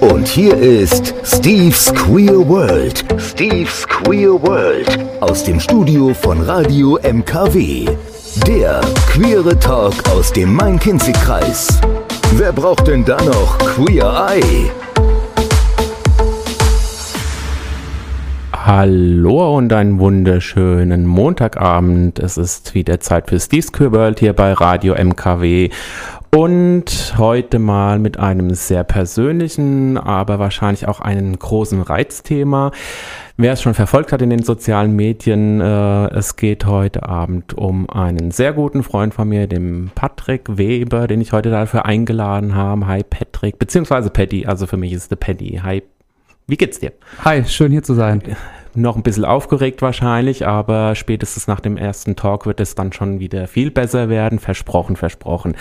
Und hier ist Steve's Queer World. Steve's Queer World. Aus dem Studio von Radio MKW. Der queere Talk aus dem Main-Kinzig-Kreis. Wer braucht denn da noch Queer Eye? Hallo und einen wunderschönen Montagabend. Es ist wieder Zeit für Steve's Queer World hier bei Radio MKW. Und heute mal mit einem sehr persönlichen, aber wahrscheinlich auch einen großen Reizthema. Wer es schon verfolgt hat in den sozialen Medien, äh, es geht heute Abend um einen sehr guten Freund von mir, dem Patrick Weber, den ich heute dafür eingeladen habe. Hi Patrick, beziehungsweise Paddy, also für mich ist der Paddy. Hi, wie geht's dir? Hi, schön hier zu sein noch ein bisschen aufgeregt wahrscheinlich, aber spätestens nach dem ersten Talk wird es dann schon wieder viel besser werden. Versprochen, versprochen.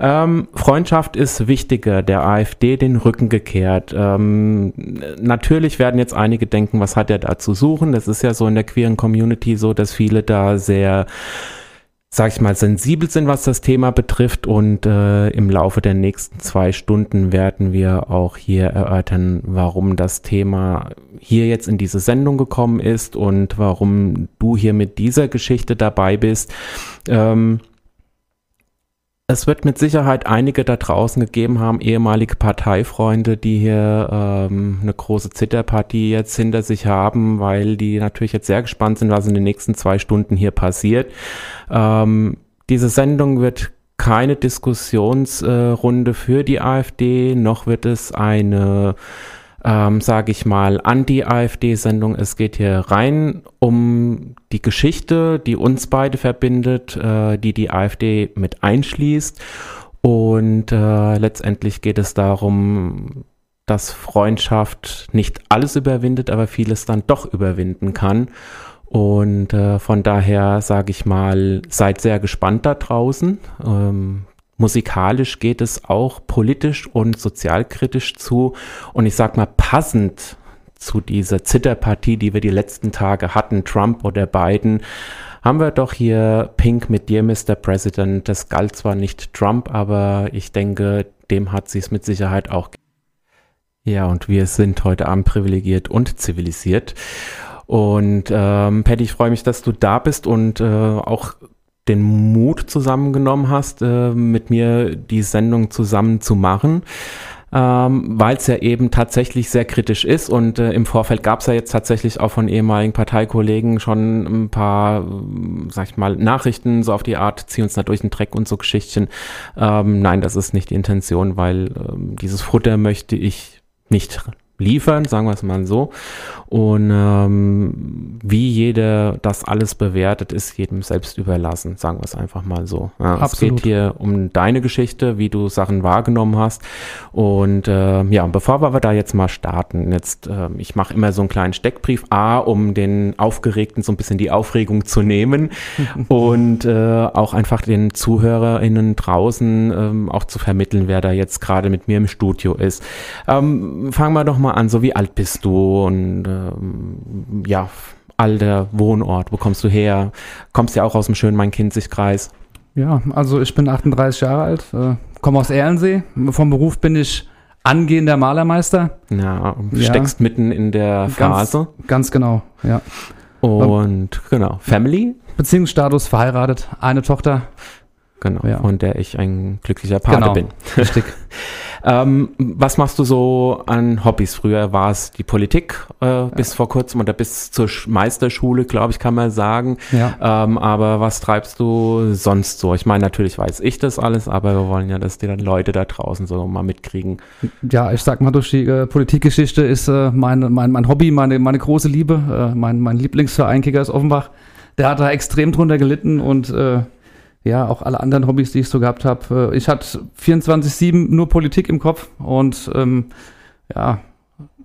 Ähm, Freundschaft ist wichtiger, der AfD den Rücken gekehrt. Ähm, natürlich werden jetzt einige denken, was hat er da zu suchen? Das ist ja so in der queeren Community so, dass viele da sehr sag ich mal, sensibel sind, was das Thema betrifft. Und äh, im Laufe der nächsten zwei Stunden werden wir auch hier erörtern, warum das Thema hier jetzt in diese Sendung gekommen ist und warum du hier mit dieser Geschichte dabei bist. Ähm, es wird mit Sicherheit einige da draußen gegeben haben, ehemalige Parteifreunde, die hier ähm, eine große Zitterpartie jetzt hinter sich haben, weil die natürlich jetzt sehr gespannt sind, was in den nächsten zwei Stunden hier passiert. Ähm, diese Sendung wird keine Diskussionsrunde äh, für die AfD, noch wird es eine ähm, sage ich mal, Anti-AfD-Sendung. Es geht hier rein um die Geschichte, die uns beide verbindet, äh, die die AfD mit einschließt. Und äh, letztendlich geht es darum, dass Freundschaft nicht alles überwindet, aber vieles dann doch überwinden kann. Und äh, von daher sage ich mal, seid sehr gespannt da draußen. Ähm, musikalisch geht es auch politisch und sozialkritisch zu. Und ich sag mal, passend zu dieser Zitterpartie, die wir die letzten Tage hatten, Trump oder Biden, haben wir doch hier Pink mit dir, Mr. President. Das galt zwar nicht Trump, aber ich denke, dem hat sie es mit Sicherheit auch. Ja, und wir sind heute Abend privilegiert und zivilisiert. Und ähm, Patty, ich freue mich, dass du da bist und äh, auch den Mut zusammengenommen hast, äh, mit mir die Sendung zusammen zu machen. Ähm, weil es ja eben tatsächlich sehr kritisch ist und äh, im Vorfeld gab es ja jetzt tatsächlich auch von ehemaligen Parteikollegen schon ein paar, sag ich mal, Nachrichten so auf die Art, zieh uns da durch den Dreck und so Geschichtchen. Ähm, nein, das ist nicht die Intention, weil ähm, dieses Futter möchte ich nicht liefern, sagen wir es mal so. Und ähm, wie jeder das alles bewertet, ist jedem selbst überlassen, sagen wir es einfach mal so. Ja, es geht hier um deine Geschichte, wie du Sachen wahrgenommen hast. Und äh, ja, bevor wir da jetzt mal starten, jetzt, äh, ich mache immer so einen kleinen Steckbrief, A, um den Aufgeregten so ein bisschen die Aufregung zu nehmen und äh, auch einfach den ZuhörerInnen draußen ähm, auch zu vermitteln, wer da jetzt gerade mit mir im Studio ist. Ähm, fangen wir doch mal an, so wie alt bist du und äh, ähm, ja, Alter, Wohnort, wo kommst du her? Kommst ja auch aus dem schönen Main-Kinzig-Kreis. Ja, also ich bin 38 Jahre alt, äh, komme aus Ehrensee. Vom Beruf bin ich angehender Malermeister. Ja, steckst ja. mitten in der Phase. Ganz, ganz genau, ja. Und genau, Family? Beziehungsstatus verheiratet, eine Tochter. Genau, ja. von der ich ein glücklicher Pate genau, bin. Richtig. ähm, was machst du so an Hobbys? Früher war es die Politik äh, bis ja. vor kurzem oder bis zur Meisterschule, glaube ich, kann man sagen. Ja. Ähm, aber was treibst du sonst so? Ich meine, natürlich weiß ich das alles, aber wir wollen ja, dass die dann Leute da draußen so mal mitkriegen. Ja, ich sag mal, durch die äh, Politikgeschichte ist äh, mein, mein, mein Hobby, meine, meine große Liebe, äh, mein, mein Lieblingsverein Kickers Offenbach. Der hat da extrem drunter gelitten und äh, ja, auch alle anderen Hobbys, die ich so gehabt habe. Äh, ich hatte 24-7 nur Politik im Kopf und ähm, ja,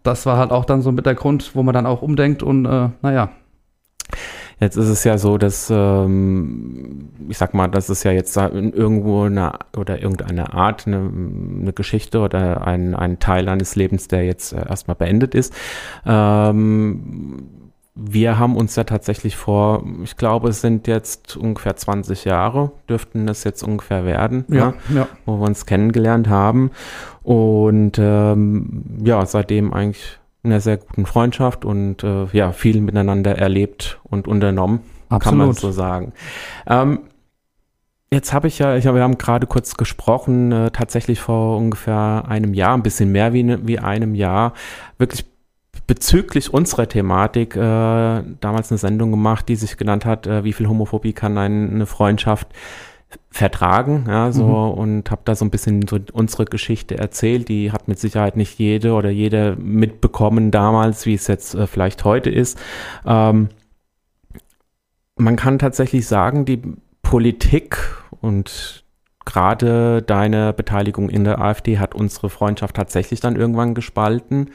das war halt auch dann so mit der Grund, wo man dann auch umdenkt und äh, naja. Jetzt ist es ja so, dass ähm, ich sag mal, das ist ja jetzt irgendwo eine oder irgendeine Art, eine, eine Geschichte oder ein, ein Teil eines Lebens, der jetzt äh, erstmal beendet ist. Ähm, wir haben uns ja tatsächlich vor, ich glaube, es sind jetzt ungefähr 20 Jahre, dürften es jetzt ungefähr werden, ja, ne, ja. wo wir uns kennengelernt haben. Und ähm, ja, seitdem eigentlich in einer sehr guten Freundschaft und äh, ja, viel miteinander erlebt und unternommen, Absolut. kann man so sagen. Ähm, Jetzt habe ich ja, ich, wir haben gerade kurz gesprochen, äh, tatsächlich vor ungefähr einem Jahr, ein bisschen mehr wie, ne, wie einem Jahr, wirklich bezüglich unserer Thematik äh, damals eine Sendung gemacht, die sich genannt hat, äh, wie viel Homophobie kann ein, eine Freundschaft vertragen, ja, so mhm. und habe da so ein bisschen so unsere Geschichte erzählt. Die hat mit Sicherheit nicht jede oder jeder mitbekommen damals, wie es jetzt äh, vielleicht heute ist. Ähm, man kann tatsächlich sagen, die Politik und gerade deine Beteiligung in der AfD hat unsere Freundschaft tatsächlich dann irgendwann gespalten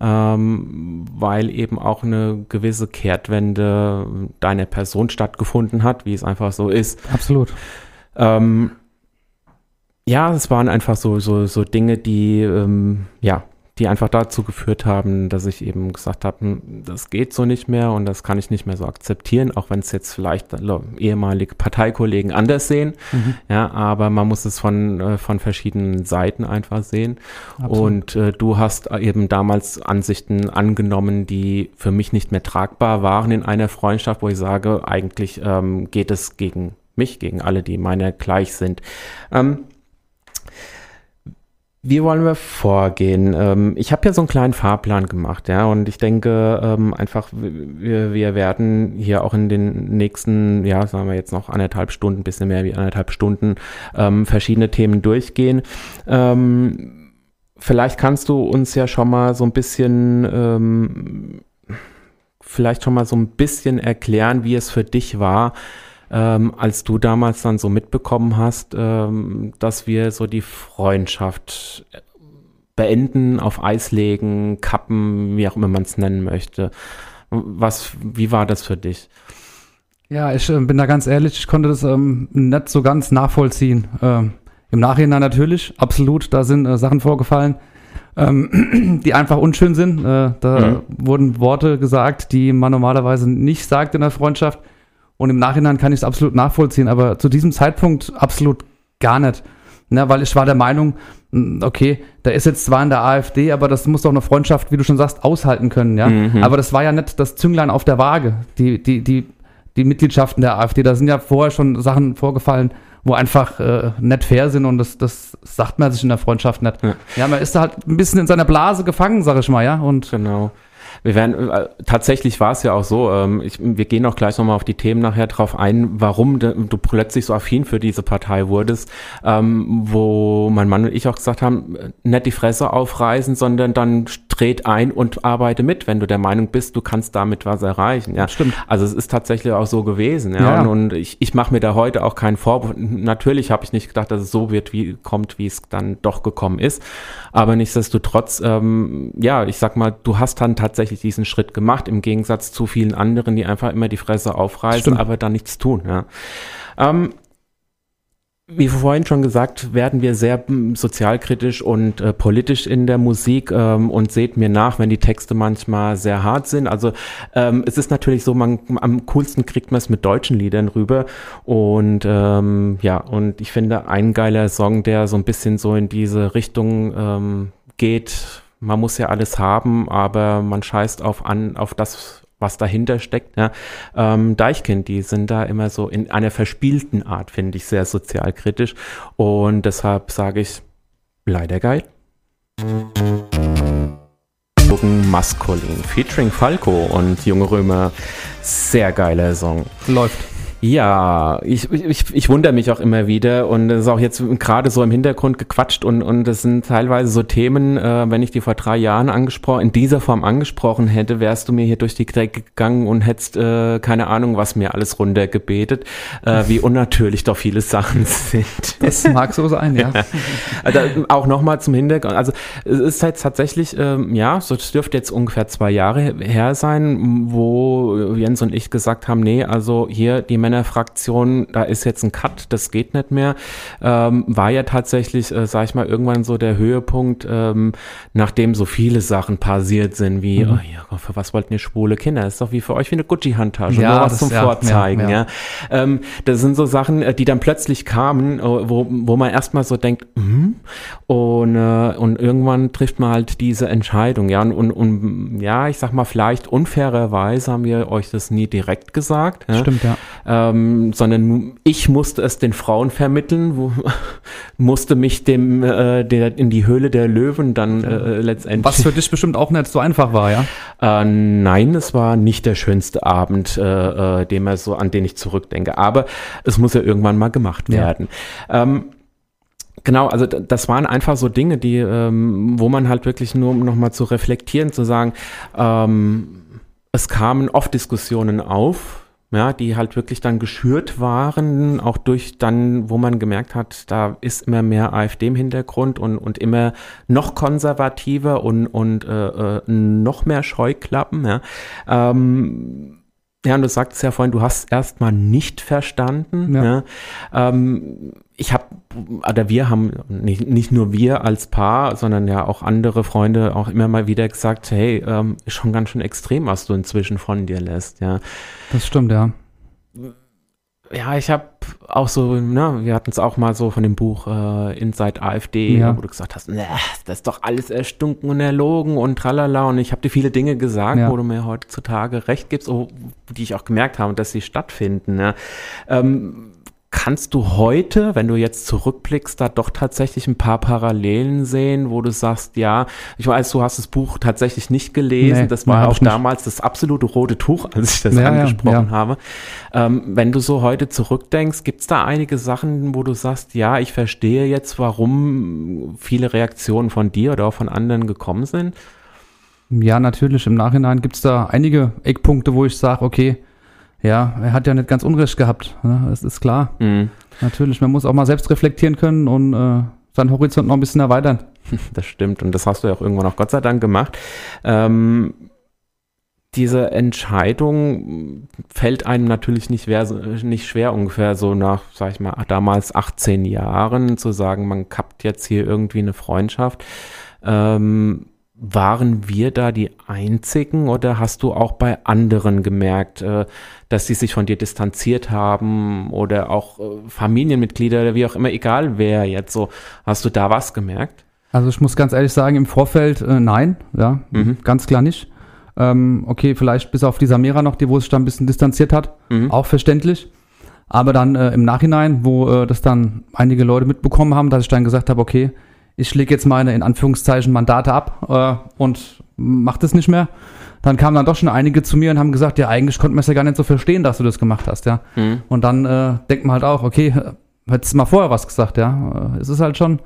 ähm, weil eben auch eine gewisse Kehrtwende deiner Person stattgefunden hat, wie es einfach so ist. Absolut. Ähm, ja, es waren einfach so, so, so Dinge, die, ähm, ja, die einfach dazu geführt haben, dass ich eben gesagt habe, hm, das geht so nicht mehr und das kann ich nicht mehr so akzeptieren, auch wenn es jetzt vielleicht ehemalige Parteikollegen anders sehen. Mhm. Ja, aber man muss es von, äh, von verschiedenen Seiten einfach sehen. Absolut. Und äh, du hast eben damals Ansichten angenommen, die für mich nicht mehr tragbar waren in einer Freundschaft, wo ich sage, eigentlich ähm, geht es gegen mich, gegen alle, die meiner gleich sind. Ähm, wie wollen wir vorgehen? Ähm, ich habe ja so einen kleinen Fahrplan gemacht, ja, und ich denke ähm, einfach, wir, wir werden hier auch in den nächsten, ja, sagen wir jetzt noch anderthalb Stunden, bisschen mehr wie anderthalb Stunden, ähm, verschiedene Themen durchgehen. Ähm, vielleicht kannst du uns ja schon mal so ein bisschen, ähm, vielleicht schon mal so ein bisschen erklären, wie es für dich war, ähm, als du damals dann so mitbekommen hast, ähm, dass wir so die Freundschaft beenden, auf Eis legen, kappen, wie auch immer man es nennen möchte. Was, wie war das für dich? Ja, ich äh, bin da ganz ehrlich, ich konnte das ähm, nicht so ganz nachvollziehen. Ähm, Im Nachhinein natürlich, absolut, da sind äh, Sachen vorgefallen, ähm, die einfach unschön sind. Äh, da mhm. wurden Worte gesagt, die man normalerweise nicht sagt in der Freundschaft. Und im Nachhinein kann ich es absolut nachvollziehen, aber zu diesem Zeitpunkt absolut gar nicht. Ne, weil ich war der Meinung, hm, okay, da ist jetzt zwar in der AfD, aber das muss doch eine Freundschaft, wie du schon sagst, aushalten können, ja. Mhm. Aber das war ja nicht das Zünglein auf der Waage, die, die, die, die Mitgliedschaften der AfD. Da sind ja vorher schon Sachen vorgefallen, wo einfach äh, nicht fair sind und das, das sagt man sich in der Freundschaft nicht. Ja. ja, man ist da halt ein bisschen in seiner Blase gefangen, sag ich mal, ja. Und genau. Wir werden, äh, tatsächlich war es ja auch so, ähm, ich, wir gehen auch gleich nochmal auf die Themen nachher drauf ein, warum de, du plötzlich so affin für diese Partei wurdest, ähm, wo mein Mann und ich auch gesagt haben, nicht die Fresse aufreißen, sondern dann dreht ein und arbeite mit, wenn du der Meinung bist, du kannst damit was erreichen. Ja, stimmt. Also es ist tatsächlich auch so gewesen. Ja, ja. Und, und, ich, ich mache mir da heute auch keinen Vorwurf. Natürlich habe ich nicht gedacht, dass es so wird, wie kommt, wie es dann doch gekommen ist. Aber nichtsdestotrotz, ähm, ja, ich sag mal, du hast dann tatsächlich diesen Schritt gemacht, im Gegensatz zu vielen anderen, die einfach immer die Fresse aufreißen, Stimmt. aber dann nichts tun. Ja. Ähm, wie vorhin schon gesagt, werden wir sehr hm, sozialkritisch und äh, politisch in der Musik ähm, und seht mir nach, wenn die Texte manchmal sehr hart sind. Also ähm, es ist natürlich so, man am coolsten kriegt man es mit deutschen Liedern rüber und ähm, ja, und ich finde ein geiler Song, der so ein bisschen so in diese Richtung ähm, geht. Man muss ja alles haben, aber man scheißt auf an auf das was dahinter steckt. Ja. Ähm, Deichkind, die sind da immer so in einer verspielten Art, finde ich, sehr sozialkritisch. Und deshalb sage ich, leider geil. Maskulin, featuring Falco und Junge Römer. Sehr geiler Song. Läuft. Ja, ich, ich, ich wundere mich auch immer wieder und es ist auch jetzt gerade so im Hintergrund gequatscht und, und das sind teilweise so Themen, äh, wenn ich die vor drei Jahren angesprochen, in dieser Form angesprochen hätte, wärst du mir hier durch die Decke gegangen und hättest äh, keine Ahnung, was mir alles runtergebetet, äh, wie unnatürlich doch viele Sachen sind. Das mag so sein, ja. also, auch nochmal zum Hintergrund, also es ist jetzt tatsächlich, ähm, ja, so das dürfte jetzt ungefähr zwei Jahre her sein, wo Jens und ich gesagt haben, nee, also hier die Männerfraktion, da ist jetzt ein Cut, das geht nicht mehr, ähm, war ja tatsächlich, äh, sag ich mal, irgendwann so der Höhepunkt, ähm, nachdem so viele Sachen passiert sind, wie, mhm. oh ja, für was wollten ihr schwule Kinder? Das ist doch wie für euch wie eine Gucci-Handtasche, ja, nur was das, zum ja, Vorzeigen, ja, ja. Ähm, das sind so Sachen, äh, die dann plötzlich kamen, äh, wo, wo man erstmal so denkt, hm? und, äh, und irgendwann trifft man halt diese Entscheidung, ja, und, und, und ja, ich sag mal, vielleicht unfairerweise haben wir euch das nie direkt gesagt? Stimmt, ja. Ähm, sondern ich musste es den Frauen vermitteln, wo, musste mich dem äh, der, in die Höhle der Löwen dann äh, letztendlich. Was für dich bestimmt auch nicht so einfach war, ja? Äh, nein, es war nicht der schönste Abend, äh, äh, dem er so, an den ich zurückdenke. Aber es muss ja irgendwann mal gemacht Ja. werden. Ähm, Genau, also das waren einfach so Dinge, die, ähm, wo man halt wirklich nur, um nochmal zu reflektieren, zu sagen, ähm, es kamen oft Diskussionen auf, ja, die halt wirklich dann geschürt waren, auch durch dann, wo man gemerkt hat, da ist immer mehr AfD im Hintergrund und, und immer noch konservativer und, und äh, äh, noch mehr Scheuklappen, ja. Ähm, ja, und du sagtest ja vorhin, du hast erstmal nicht verstanden. Ja. Ja. Ähm, ich habe, oder wir haben, nicht, nicht nur wir als Paar, sondern ja auch andere Freunde auch immer mal wieder gesagt, hey, ähm, ist schon ganz schön extrem, was du inzwischen von dir lässt, ja. Das stimmt, ja. Ja, ich habe auch so, ne, wir hatten es auch mal so von dem Buch äh, Inside AfD, Ja. wo du gesagt hast, ne, das ist doch alles erstunken und erlogen und tralala. Und ich habe dir viele Dinge gesagt, Ja. wo du mir heutzutage recht gibst, oh, die ich auch gemerkt habe, dass sie stattfinden. Ja. Ähm, Kannst du heute, wenn du jetzt zurückblickst, da doch tatsächlich ein paar Parallelen sehen, wo du sagst, ja, ich weiß, du hast das Buch tatsächlich nicht gelesen, Nee, das war auch nicht. damals das absolute rote Tuch, als ich das ja, angesprochen ja. habe. Ähm, wenn du so heute zurückdenkst, gibt es da einige Sachen, wo du sagst, ja, ich verstehe jetzt, warum viele Reaktionen von dir oder auch von anderen gekommen sind? Ja, natürlich. Im Nachhinein gibt es da einige Eckpunkte, wo ich sage, okay, ja, er hat ja nicht ganz Unrecht gehabt. Ne? Das ist klar. Mhm. Natürlich, man muss auch mal selbst reflektieren können und äh, seinen Horizont noch ein bisschen erweitern. Das stimmt und das hast du ja auch irgendwann auch Gott sei Dank gemacht. Ähm, diese Entscheidung fällt einem natürlich nicht, nicht schwer, ungefähr so nach, sag ich mal, damals 18 Jahren zu sagen, man kappt jetzt hier irgendwie eine Freundschaft. Ähm, waren wir da die Einzigen oder hast du auch bei anderen gemerkt, äh, dass sie sich von dir distanziert haben oder auch äh, Familienmitglieder oder wie auch immer, egal wer jetzt so, hast du da was gemerkt? Also ich muss ganz ehrlich sagen, im Vorfeld äh, nein, ja, Mhm. ganz klar nicht. Ähm, okay, vielleicht bis auf die Samira noch, die wo sich dann ein bisschen distanziert hat, Mhm. auch verständlich. Aber dann äh, im Nachhinein, wo äh, das dann einige Leute mitbekommen haben, dass ich dann gesagt habe, okay, ich lege jetzt meine in Anführungszeichen Mandate ab äh, und mach das nicht mehr. Dann kamen dann doch schon einige zu mir und haben gesagt, ja, eigentlich konnten wir es ja gar nicht so verstehen, dass du das gemacht hast, ja. Mhm. Und dann äh, denkt man halt auch, okay, hättest du mal vorher was gesagt, ja. Äh, es ist halt schon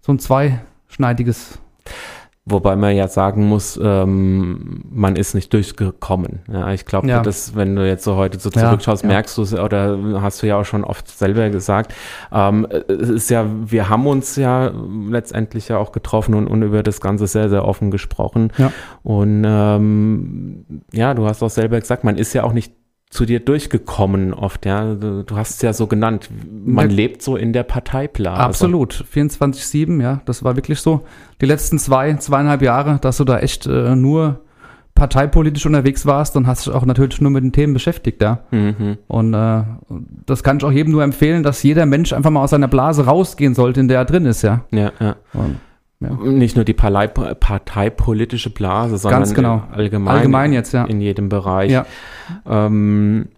so ein zweischneidiges. Wobei man ja sagen muss, ähm, man ist nicht durchgekommen. Ja, ich glaube, Ja. das, wenn du jetzt so heute so zurückschaust, ja. merkst du es, oder hast du ja auch schon oft selber gesagt, ähm, es ist ja, wir haben uns ja letztendlich ja auch getroffen und, und über das Ganze sehr, sehr offen gesprochen. Und ähm, ja, du hast auch selber gesagt, man ist ja auch nicht zu dir durchgekommen oft, ja. Du, hast es ja so genannt. Man Ja. lebt so in der Parteiblase. Absolut, 24-7, ja, das war wirklich so. Die letzten zwei, zweieinhalb Jahre, dass du da echt äh, nur parteipolitisch unterwegs warst und hast dich auch natürlich nur mit den Themen beschäftigt, ja. Mhm. Und äh, das kann ich auch jedem nur empfehlen, dass jeder Mensch einfach mal aus seiner Blase rausgehen sollte, in der er drin ist, ja. Ja, ja. Und Nicht nur die Partei, parteipolitische Blase, sondern Ganz genau. allgemein, Allgemein jetzt, ja. in jedem Bereich. Ja. Ähm,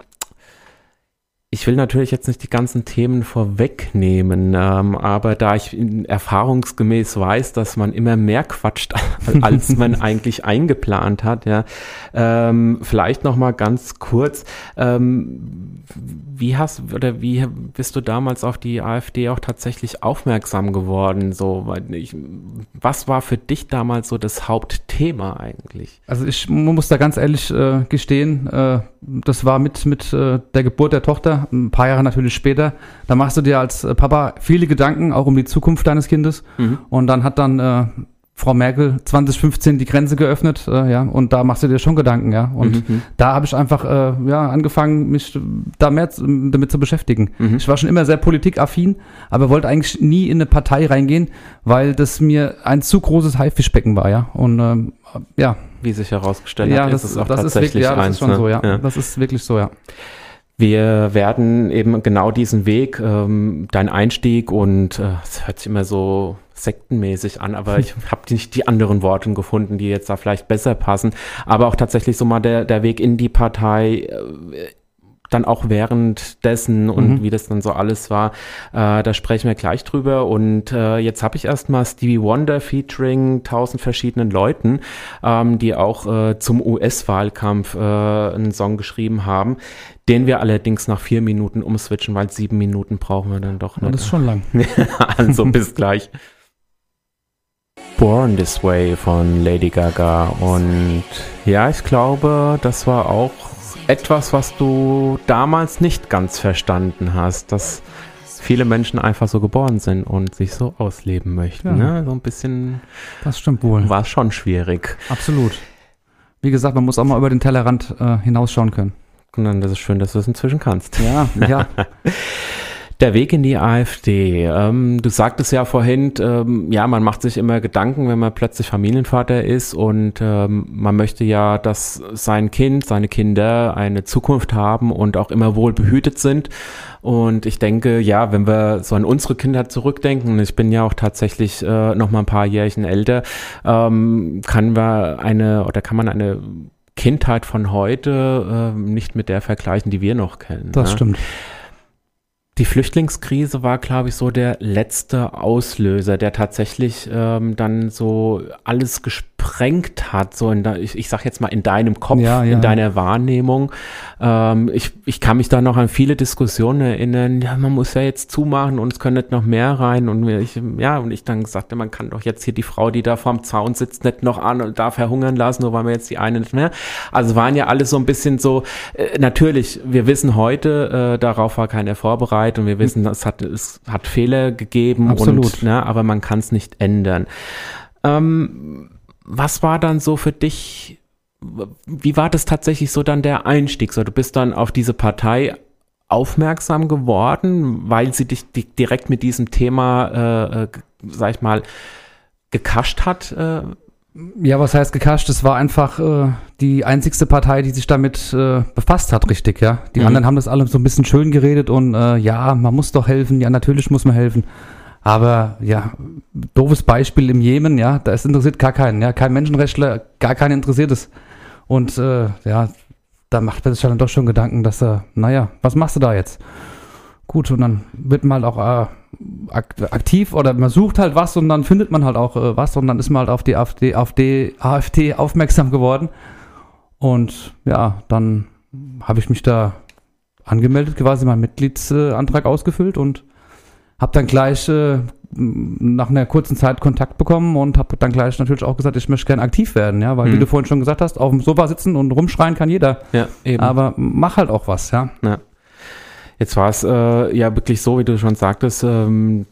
ich will natürlich jetzt nicht die ganzen Themen vorwegnehmen, ähm, aber da ich erfahrungsgemäß weiß, dass man immer mehr quatscht, als man eigentlich eingeplant hat, ja, ähm, vielleicht noch mal ganz kurz, ähm, wie hast oder wie bist du damals auf die AfD auch tatsächlich aufmerksam geworden? So, weil ich, was war für dich damals so das Hauptthema eigentlich? Also ich mu- muss da ganz ehrlich äh, gestehen, äh, das war mit, mit äh, der Geburt der Tochter, ein paar Jahre natürlich später. Da machst du dir als Papa viele Gedanken, auch um die Zukunft deines Kindes. Mhm. Und dann hat dann äh, Frau Merkel 2015 die Grenze geöffnet, äh, ja, und da machst du dir schon Gedanken, ja. Und Mhm. da habe ich einfach äh, ja, angefangen, mich da mehr damit zu beschäftigen. Mhm. Ich war schon immer sehr politikaffin, aber wollte eigentlich nie in eine Partei reingehen, weil das mir ein zu großes Haifischbecken war, ja. Und ähm, ja, Wie sich herausgestellt ja, hat, das, ist es auch das ist tatsächlich wirklich, ja, das eins. ist schon ne? so, ja. Das ist wirklich so, ja. Wir werden eben genau diesen Weg, ähm, dein Einstieg und äh, es hört sich immer so sektenmäßig an, aber ich habe nicht die anderen Worte gefunden, die jetzt da vielleicht besser passen. Aber auch tatsächlich so mal der, der Weg in die Partei, äh, dann auch währenddessen und Mhm. wie das dann so alles war, äh, da sprechen wir gleich drüber. Und äh, jetzt habe ich erstmal Stevie Wonder featuring tausend verschiedenen Leuten, ähm, die auch äh, zum US-Wahlkampf äh, einen Song geschrieben haben, den wir allerdings nach vier Minuten umswitchen, weil sieben Minuten brauchen wir dann doch Und das ist schon lang. also bis gleich. Born This Way von Lady Gaga. Und ja, ich glaube, das war auch etwas, was du damals nicht ganz verstanden hast, dass viele Menschen einfach so geboren sind und sich so ausleben möchten. Ja. Ne? So ein bisschen Das stimmt wohl. war es schon schwierig. Absolut. Wie gesagt, man muss auch mal über den Tellerrand äh, hinausschauen können. Und dann ist es schön, dass du es inzwischen kannst. Ja, ja. Der Weg in die AfD. Ähm, du sagtest ja vorhin, ähm, ja, man macht sich immer Gedanken, wenn man plötzlich Familienvater ist und ähm, man möchte ja, dass sein Kind, seine Kinder eine Zukunft haben und auch immer wohl behütet sind. Und ich denke, ja, wenn wir so an unsere Kinder zurückdenken, und ich bin ja auch tatsächlich äh, noch mal ein paar Jährchen älter, ähm, kann wir eine oder kann man eine Kindheit von heute äh, nicht mit der vergleichen, die wir noch kennen. Das ne? stimmt. Die Flüchtlingskrise war, glaube ich, so der letzte Auslöser, der tatsächlich ähm, dann so alles gesprengt hat, so in de, ich, ich sag jetzt mal in deinem Kopf, Ja, ja. in deiner Wahrnehmung. Ähm, ich, ich kann mich da noch an viele Diskussionen erinnern, ja, man muss ja jetzt zumachen und es können nicht noch mehr rein und ich, ja, und ich dann sagte, man kann doch jetzt hier die Frau, die da vorm Zaun sitzt, nicht noch an und da verhungern lassen, nur weil wir jetzt die eine nicht mehr. Also waren ja alles so ein bisschen so, äh, natürlich, wir wissen heute, äh, darauf war keiner vorbereitet und wir wissen, es hat, es hat Fehler gegeben Absolut. und, ne, aber man kann es nicht ändern. Ähm, was war dann so für dich, wie war das tatsächlich so dann der Einstieg? So, du bist dann auf diese Partei aufmerksam geworden, weil sie dich di direkt mit diesem Thema, äh, äh, sag ich mal, gekascht hat? Äh, Ja, was heißt gekascht? Es war einfach äh, die einzigste Partei, die sich damit äh, befasst hat, richtig, ja. Die Mhm. anderen haben das alle so ein bisschen schön geredet und äh, ja, man muss doch helfen, ja, natürlich muss man helfen. Aber ja, doofes Beispiel im Jemen, ja, da ist interessiert gar keinen, ja, kein Menschenrechtler, gar keinen interessiert es. Und äh, ja, da macht man sich dann doch schon Gedanken, dass er, naja, was machst du da jetzt? Gut, und dann wird man halt auch äh, aktiv oder man sucht halt was und dann findet man halt auch äh, was und dann ist man halt auf die AfD, auf die AfD aufmerksam geworden. Und ja, dann habe ich mich da angemeldet, quasi meinen Mitgliedsantrag ausgefüllt und habe dann gleich äh, nach einer kurzen Zeit Kontakt bekommen und habe dann gleich natürlich auch gesagt, ich möchte gerne aktiv werden, ja, weil wie Mhm. du vorhin schon gesagt hast, auf dem Sofa sitzen und rumschreien kann jeder, ja, eben. aber mach halt auch was, ja. Jetzt war es äh, ja wirklich so, wie du schon sagtest, ähm,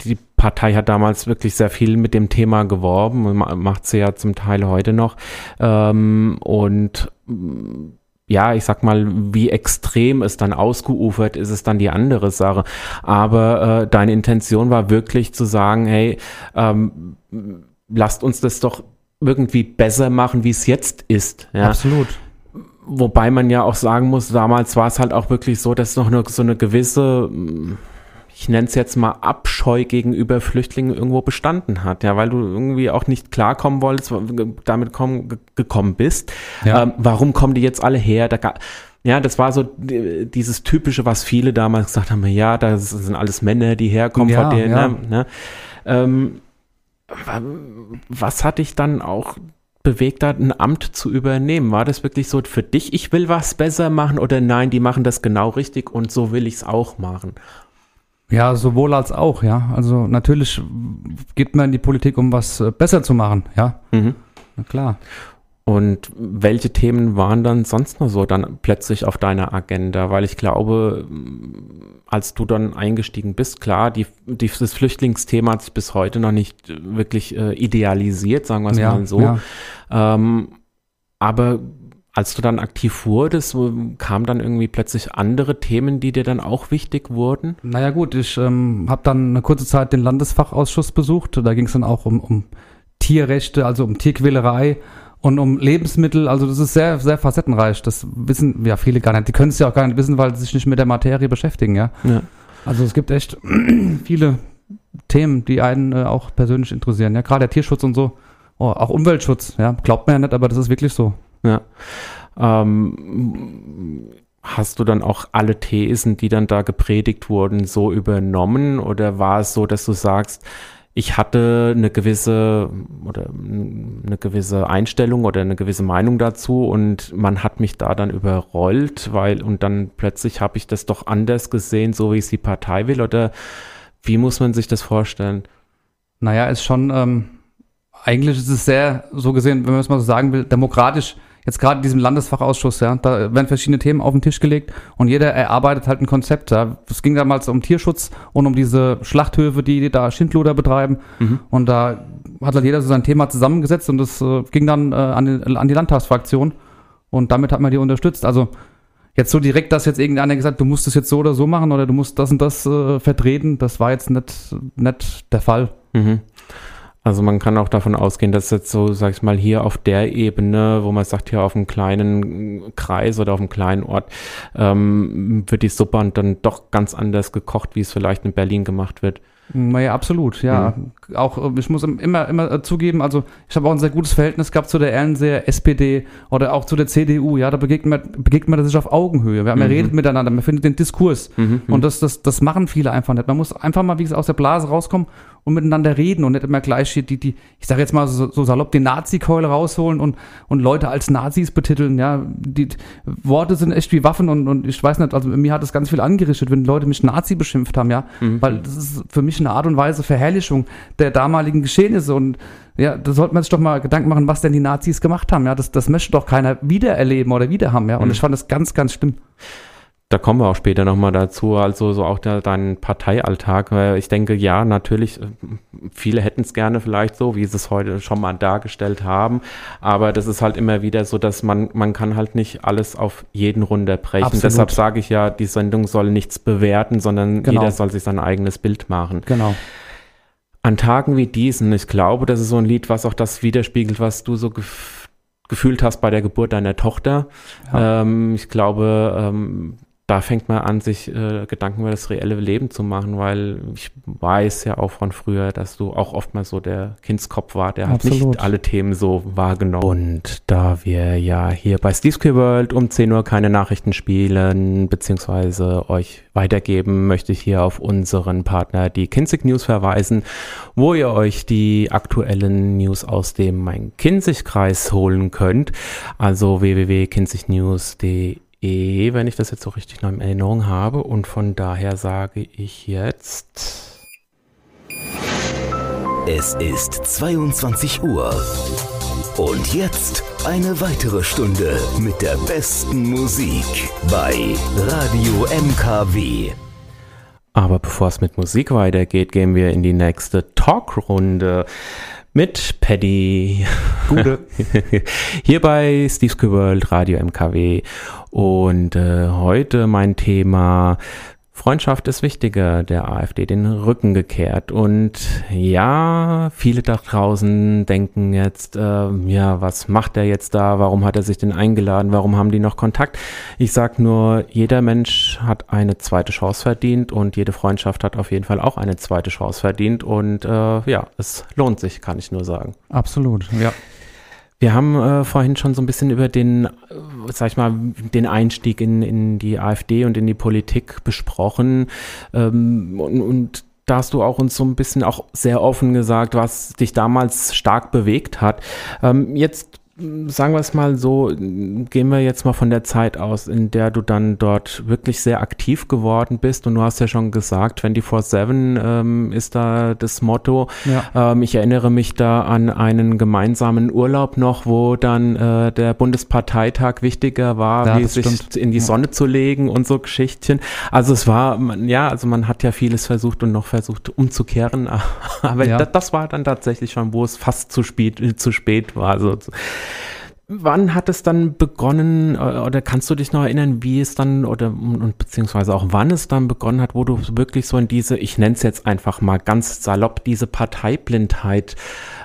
die Partei hat damals wirklich sehr viel mit dem Thema geworben und ma- macht sie ja zum Teil heute noch. Ähm, und mm, ja, ich sag mal, wie extrem es dann ausgeufert ist, ist dann die andere Sache. Aber äh, deine Intention war wirklich zu sagen, hey, ähm, lasst uns das doch irgendwie besser machen, wie es jetzt ist. Ja? Absolut. Wobei man ja auch sagen muss, damals war es halt auch wirklich so, dass noch eine, so eine gewisse, mm, ich nenne es jetzt mal Abscheu gegenüber Flüchtlingen irgendwo bestanden hat, ja, weil du irgendwie auch nicht klarkommen wolltest, damit komm, ge- gekommen bist. Ja. Ähm, warum kommen die jetzt alle her? Da, ga- ja, das war so dieses typische, was viele damals gesagt haben, ja, das sind alles Männer, die herkommen Ja, von denen, ja. ne? ne? Ähm, wa- was hat dich dann auch bewegt hat, ein Amt zu übernehmen? War das wirklich so für dich, ich will was besser machen oder nein, die machen das genau richtig und so will ich es auch machen? Ja, sowohl als auch, ja. Also natürlich geht man in die Politik, um was äh, besser zu machen, ja. Mhm. Na klar. Und welche Themen waren dann sonst noch so dann plötzlich auf deiner Agenda? Weil ich glaube, als du dann eingestiegen bist, klar, die, die, das Flüchtlingsthema hat sich bis heute noch nicht wirklich äh, idealisiert, sagen wir es ja, mal so. Ja. Ähm, aber als du dann aktiv wurdest, kamen dann irgendwie plötzlich andere Themen, die dir dann auch wichtig wurden? Naja gut, ich ähm, habe dann eine kurze Zeit den Landesfachausschuss besucht. Da ging es dann auch um, um Tierrechte, also um Tierquälerei und um Lebensmittel. Also das ist sehr, sehr facettenreich. Das wissen ja viele gar nicht. Die können es ja auch gar nicht wissen, weil sie sich nicht mit der Materie beschäftigen, ja. ja. Also es gibt echt viele Themen, die einen äh, auch persönlich interessieren. Ja, gerade der Tierschutz und so. Oh, auch Umweltschutz, ja. Glaubt man ja nicht, aber das ist wirklich so. Ja. Ähm, hast du dann auch alle Thesen, die dann da gepredigt wurden, so übernommen? Oder war es so, dass du sagst, ich hatte eine gewisse oder eine gewisse Einstellung oder eine gewisse Meinung dazu und man hat mich da dann überrollt, weil und dann plötzlich habe ich das doch anders gesehen, so wie es die Partei will oder wie muss man sich das vorstellen? Naja, ist schon, ähm, eigentlich ist es sehr, so gesehen, wenn man es mal so sagen will, demokratisch jetzt gerade in diesem Landesfachausschuss, ja, da werden verschiedene Themen auf den Tisch gelegt und jeder erarbeitet halt ein Konzept. Ja. Es ging damals um Tierschutz und um diese Schlachthöfe, die da Schindluder betreiben. Mhm. Und da hat halt jeder so sein Thema zusammengesetzt und das äh, ging dann äh, an, die, an die Landtagsfraktion und damit hat man die unterstützt. Also jetzt so direkt, dass jetzt irgendeiner gesagt, du musst es jetzt so oder so machen oder du musst das und das äh, vertreten, das war jetzt nicht, nicht der Fall. Mhm. Also man kann auch davon ausgehen, dass jetzt so, sag ich mal, hier auf der Ebene, wo man sagt, hier auf einem kleinen Kreis oder auf einem kleinen Ort, ähm, wird die Suppe dann doch ganz anders gekocht, wie es vielleicht in Berlin gemacht wird. Naja, absolut, ja. Mhm. Auch äh, ich muss immer, immer äh, zugeben, also ich habe auch ein sehr gutes Verhältnis gehabt zu der Ernseher SPD oder auch zu der CDU, ja, da begegnet man, begegnet man sich auf Augenhöhe. Man mhm. redet miteinander, man findet den Diskurs. Mhm. Und das, das, das machen viele einfach nicht. Man muss einfach mal, wie gesagt, aus der Blase rauskommen und miteinander reden und nicht immer gleich die, die, ich sage jetzt mal so, so salopp, die Nazi-Keule rausholen und, und Leute als Nazis betiteln. Ja, die Worte sind echt wie Waffen und, und ich weiß nicht, also mir hat das ganz viel angerichtet, wenn Leute mich Nazi beschimpft haben, ja, mhm. weil das ist für mich eine Art und Weise Verherrlichung der damaligen Geschehnisse und ja, da sollte man sich doch mal Gedanken machen, was denn die Nazis gemacht haben. Ja, das, das möchte doch keiner wiedererleben oder wiederhaben. Ja, und mhm. ich fand das ganz, ganz schlimm. Da kommen wir auch später nochmal dazu, also so auch der, dein Parteialltag, ich denke, ja, natürlich, äh, viele hätten es gerne vielleicht so, wie sie es heute schon mal dargestellt haben, aber das ist halt immer wieder so, dass man, man kann halt nicht alles auf jeden runterbrechen. Absolut. Deshalb sage ich ja, die Sendung soll nichts bewerten, sondern genau. jeder soll sich sein eigenes Bild machen. Genau. An Tagen wie diesen, ich glaube, das ist so ein Lied, was auch das widerspiegelt, was du so gefühlt hast bei der Geburt deiner Tochter. Ja. Ähm, ich glaube, ähm, da fängt man an, sich äh, Gedanken über das reelle Leben zu machen, weil ich weiß ja auch von früher, dass du auch oftmals so der Kindskopf war, der hat nicht alle Themen so wahrgenommen. Und da wir ja hier bei Steve's World um 10 Uhr keine Nachrichten spielen, beziehungsweise euch weitergeben, möchte ich hier auf unseren Partner, die Kinzig News, verweisen, wo ihr euch die aktuellen News aus dem Main-Kinzig-Kreis holen könnt. Also www.kinzignews.de E, wenn ich das jetzt so richtig noch in Erinnerung habe. Und von daher sage ich jetzt. Es ist 22 Uhr. Und jetzt eine weitere Stunde mit der besten Musik bei Radio MKW. Aber bevor es mit Musik weitergeht, gehen wir in die nächste Talkrunde mit Paddy. Gute. Hier bei Steve's World Radio MKW. Und äh, heute mein Thema Freundschaft ist wichtiger, der AfD den Rücken gekehrt. Und ja, viele da draußen denken jetzt, äh, ja, was macht er jetzt da? Warum hat er sich denn eingeladen? Warum haben die noch Kontakt? Ich sag nur, jeder Mensch hat eine zweite Chance verdient und jede Freundschaft hat auf jeden Fall auch eine zweite Chance verdient. Und äh, ja, es lohnt sich, kann ich nur sagen. Absolut, ja. Wir haben äh, vorhin schon so ein bisschen über den, äh, sag ich mal, den Einstieg in, in die AfD und in die Politik besprochen. Ähm, und, und da hast du auch uns so ein bisschen auch sehr offen gesagt, was dich damals stark bewegt hat. Ähm, jetzt sagen wir es mal so, gehen wir jetzt mal von der Zeit aus, in der du dann dort wirklich sehr aktiv geworden bist und du hast ja schon gesagt, 24-7 ähm, ist da das Motto. Ja. Ähm, ich erinnere mich da an einen gemeinsamen Urlaub noch, wo dann äh, der Bundesparteitag wichtiger war, ja, wie sich stimmt. in die Sonne zu legen und so Geschichtchen. Also es war, ja, also man hat ja vieles versucht und noch versucht umzukehren, aber ja. das, das war dann tatsächlich schon, wo es fast zu spät, zu spät war. Also Wann hat es dann begonnen, äh, oder kannst du dich noch erinnern, wie es dann, oder und beziehungsweise auch wann es dann begonnen hat, wo du wirklich so in diese, ich nenne es jetzt einfach mal ganz salopp, diese Parteiblindheit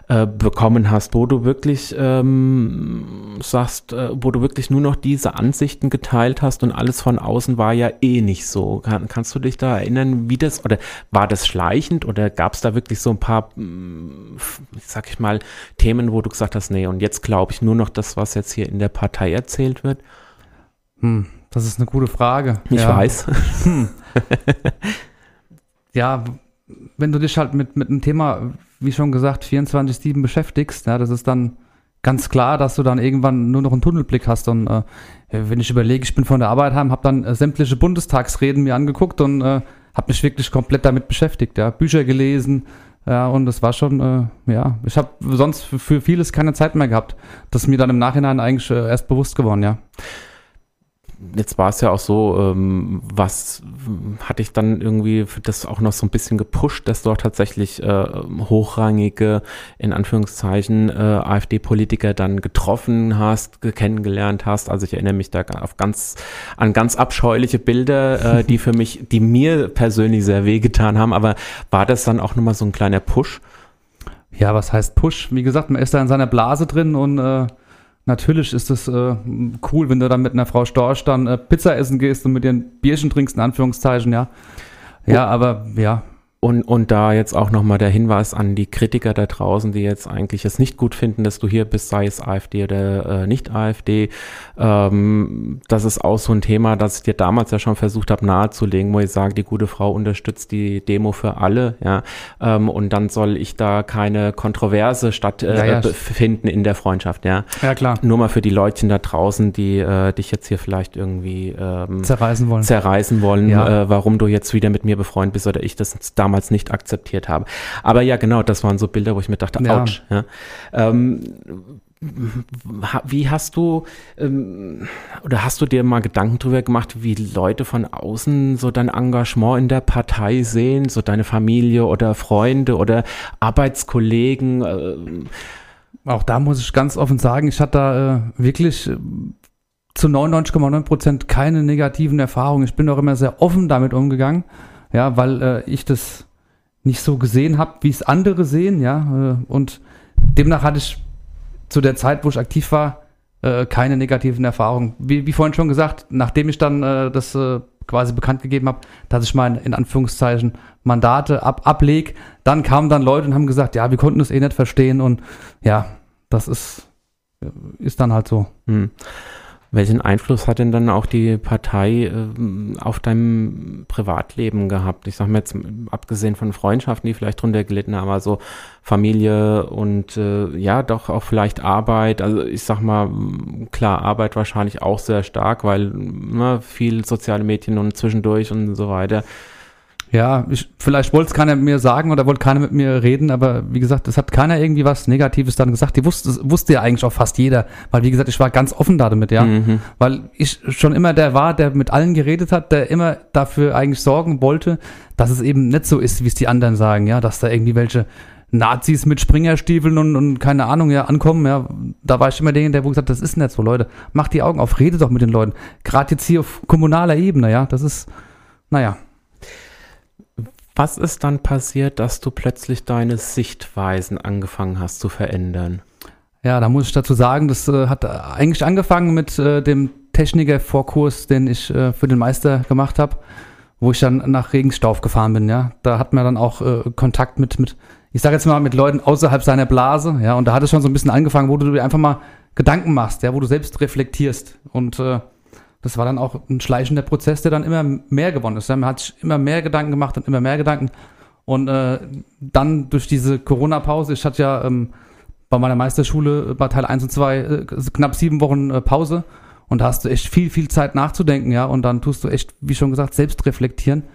äh, bekommen hast, wo du wirklich ähm, sagst, äh, wo du wirklich nur noch diese Ansichten geteilt hast und alles von außen war ja eh nicht so. Kann, kannst du dich da erinnern, wie das, oder war das schleichend oder gab es da wirklich so ein paar, mm, sag ich mal, Themen, wo du gesagt hast, nee, und jetzt glaube ich nur noch das, was jetzt hier in der Partei erzählt wird? Hm, das ist eine gute Frage. Ich ja. weiß. Hm. ja, wenn du dich halt mit, mit einem Thema wie schon gesagt, 24-7 beschäftigst, ja, das ist dann ganz klar, dass du dann irgendwann nur noch einen Tunnelblick hast. Und äh, wenn ich überlege, ich bin von der Arbeit heim, habe dann äh, sämtliche Bundestagsreden mir angeguckt und äh, habe mich wirklich komplett damit beschäftigt, ja, Bücher gelesen, ja, und das war schon, äh, ja, ich habe sonst für, vieles keine Zeit mehr gehabt. Das ist mir dann im Nachhinein eigentlich äh, erst bewusst geworden, ja jetzt war es ja auch so, ähm, was hatte ich dann irgendwie das auch noch so ein bisschen gepusht, dass du auch tatsächlich äh, hochrangige, in Anführungszeichen, äh, AfD-Politiker dann getroffen hast, kennengelernt hast. Also ich erinnere mich da auf ganz, an ganz abscheuliche Bilder, äh, die für mich, die mir persönlich sehr wehgetan haben. Aber war das dann auch nochmal so ein kleiner Push? Ja, was heißt Push? Wie gesagt, man ist da in seiner Blase drin und äh Natürlich ist es äh, cool, wenn du dann mit einer Frau Storch dann äh, Pizza essen gehst und mit dir ein Bierchen trinkst, in Anführungszeichen, ja. Ja, oh. aber ja, und, und da jetzt auch nochmal der Hinweis an die Kritiker da draußen, die jetzt eigentlich es nicht gut finden, dass du hier bist, sei es AfD oder äh, nicht AfD. Ähm, das ist auch so ein Thema, das ich dir damals ja schon versucht habe nahezulegen, wo ich sage, die gute Frau unterstützt die Demo für alle, ja. Ähm, und dann soll ich da keine Kontroverse stattfinden äh, ja, ja. in der Freundschaft, ja. Ja, klar. Nur mal für die Leutchen da draußen, die äh, dich jetzt hier vielleicht irgendwie ähm, zerreißen wollen, zerreißen wollen ja. äh, warum du jetzt wieder mit mir befreundet bist oder ich das damals damals nicht akzeptiert habe. Aber ja, genau, das waren so Bilder, wo ich mir dachte, ja. ouch. Ja. Ähm, wie hast du ähm, oder hast du dir mal Gedanken drüber gemacht, wie Leute von außen so dein Engagement in der Partei sehen, so deine Familie oder Freunde oder Arbeitskollegen? Äh, auch da muss ich ganz offen sagen, ich hatte da äh, wirklich äh, zu 99,9 Prozent keine negativen Erfahrungen. Ich bin auch immer sehr offen damit umgegangen ja, weil äh, ich das nicht so gesehen habe, wie es andere sehen, ja, äh, und demnach hatte ich zu der Zeit, wo ich aktiv war, äh, keine negativen Erfahrungen. Wie, wie vorhin schon gesagt, nachdem ich dann äh, das äh, quasi bekannt gegeben habe, dass ich meine, in Anführungszeichen, Mandate ab, ablege, dann kamen dann Leute und haben gesagt, ja, wir konnten das eh nicht verstehen und ja, das ist, ist dann halt so. Hm. Welchen Einfluss hat denn dann auch die Partei äh, auf dein Privatleben gehabt? Ich sage mal jetzt, abgesehen von Freundschaften, die vielleicht drunter gelitten haben, also Familie und äh, ja, doch auch vielleicht Arbeit. Also ich sag mal, klar, Arbeit wahrscheinlich auch sehr stark, weil ne, viel soziale Medien und zwischendurch und so weiter. Ja, ich, vielleicht wollte es keiner mir sagen oder wollte keiner mit mir reden, aber wie gesagt, es hat keiner irgendwie was Negatives dann gesagt. Die wusste, wusste ja eigentlich auch fast jeder, weil wie gesagt, ich war ganz offen damit, ja. Mhm. Weil ich schon immer der war, der mit allen geredet hat, der immer dafür eigentlich sorgen wollte, dass es eben nicht so ist, wie es die anderen sagen, ja, dass da irgendwie welche Nazis mit Springerstiefeln und, und keine Ahnung, ja, ankommen, ja. Da war ich immer derjenige, der wo gesagt das ist nicht so, Leute. Macht die Augen auf, redet doch mit den Leuten. Gerade jetzt hier auf kommunaler Ebene, ja, das ist, naja. Was ist dann passiert, dass du plötzlich deine Sichtweisen angefangen hast zu verändern? Ja, da muss ich dazu sagen, das äh, hat eigentlich angefangen mit äh, dem Techniker-Vorkurs, den ich äh, für den Meister gemacht habe, wo ich dann nach Regenstauf gefahren bin. Ja, da hat man dann auch äh, Kontakt mit, mit, ich sage jetzt mal, mit Leuten außerhalb seiner Blase. Ja, und da hat es schon so ein bisschen angefangen, wo du dir einfach mal Gedanken machst, ja, wo du selbst reflektierst und äh, das war dann auch ein schleichender Prozess, der dann immer mehr gewonnen ist. Man hat sich immer mehr Gedanken gemacht und immer mehr Gedanken. Und äh, dann durch diese Corona-Pause, ich hatte ja ähm, bei meiner Meisterschule bei Teil 1 und 2 äh, knapp sieben Wochen äh, Pause. Und da hast du echt viel, viel Zeit nachzudenken, ja. Und dann tust du echt, wie schon gesagt, selbst reflektieren.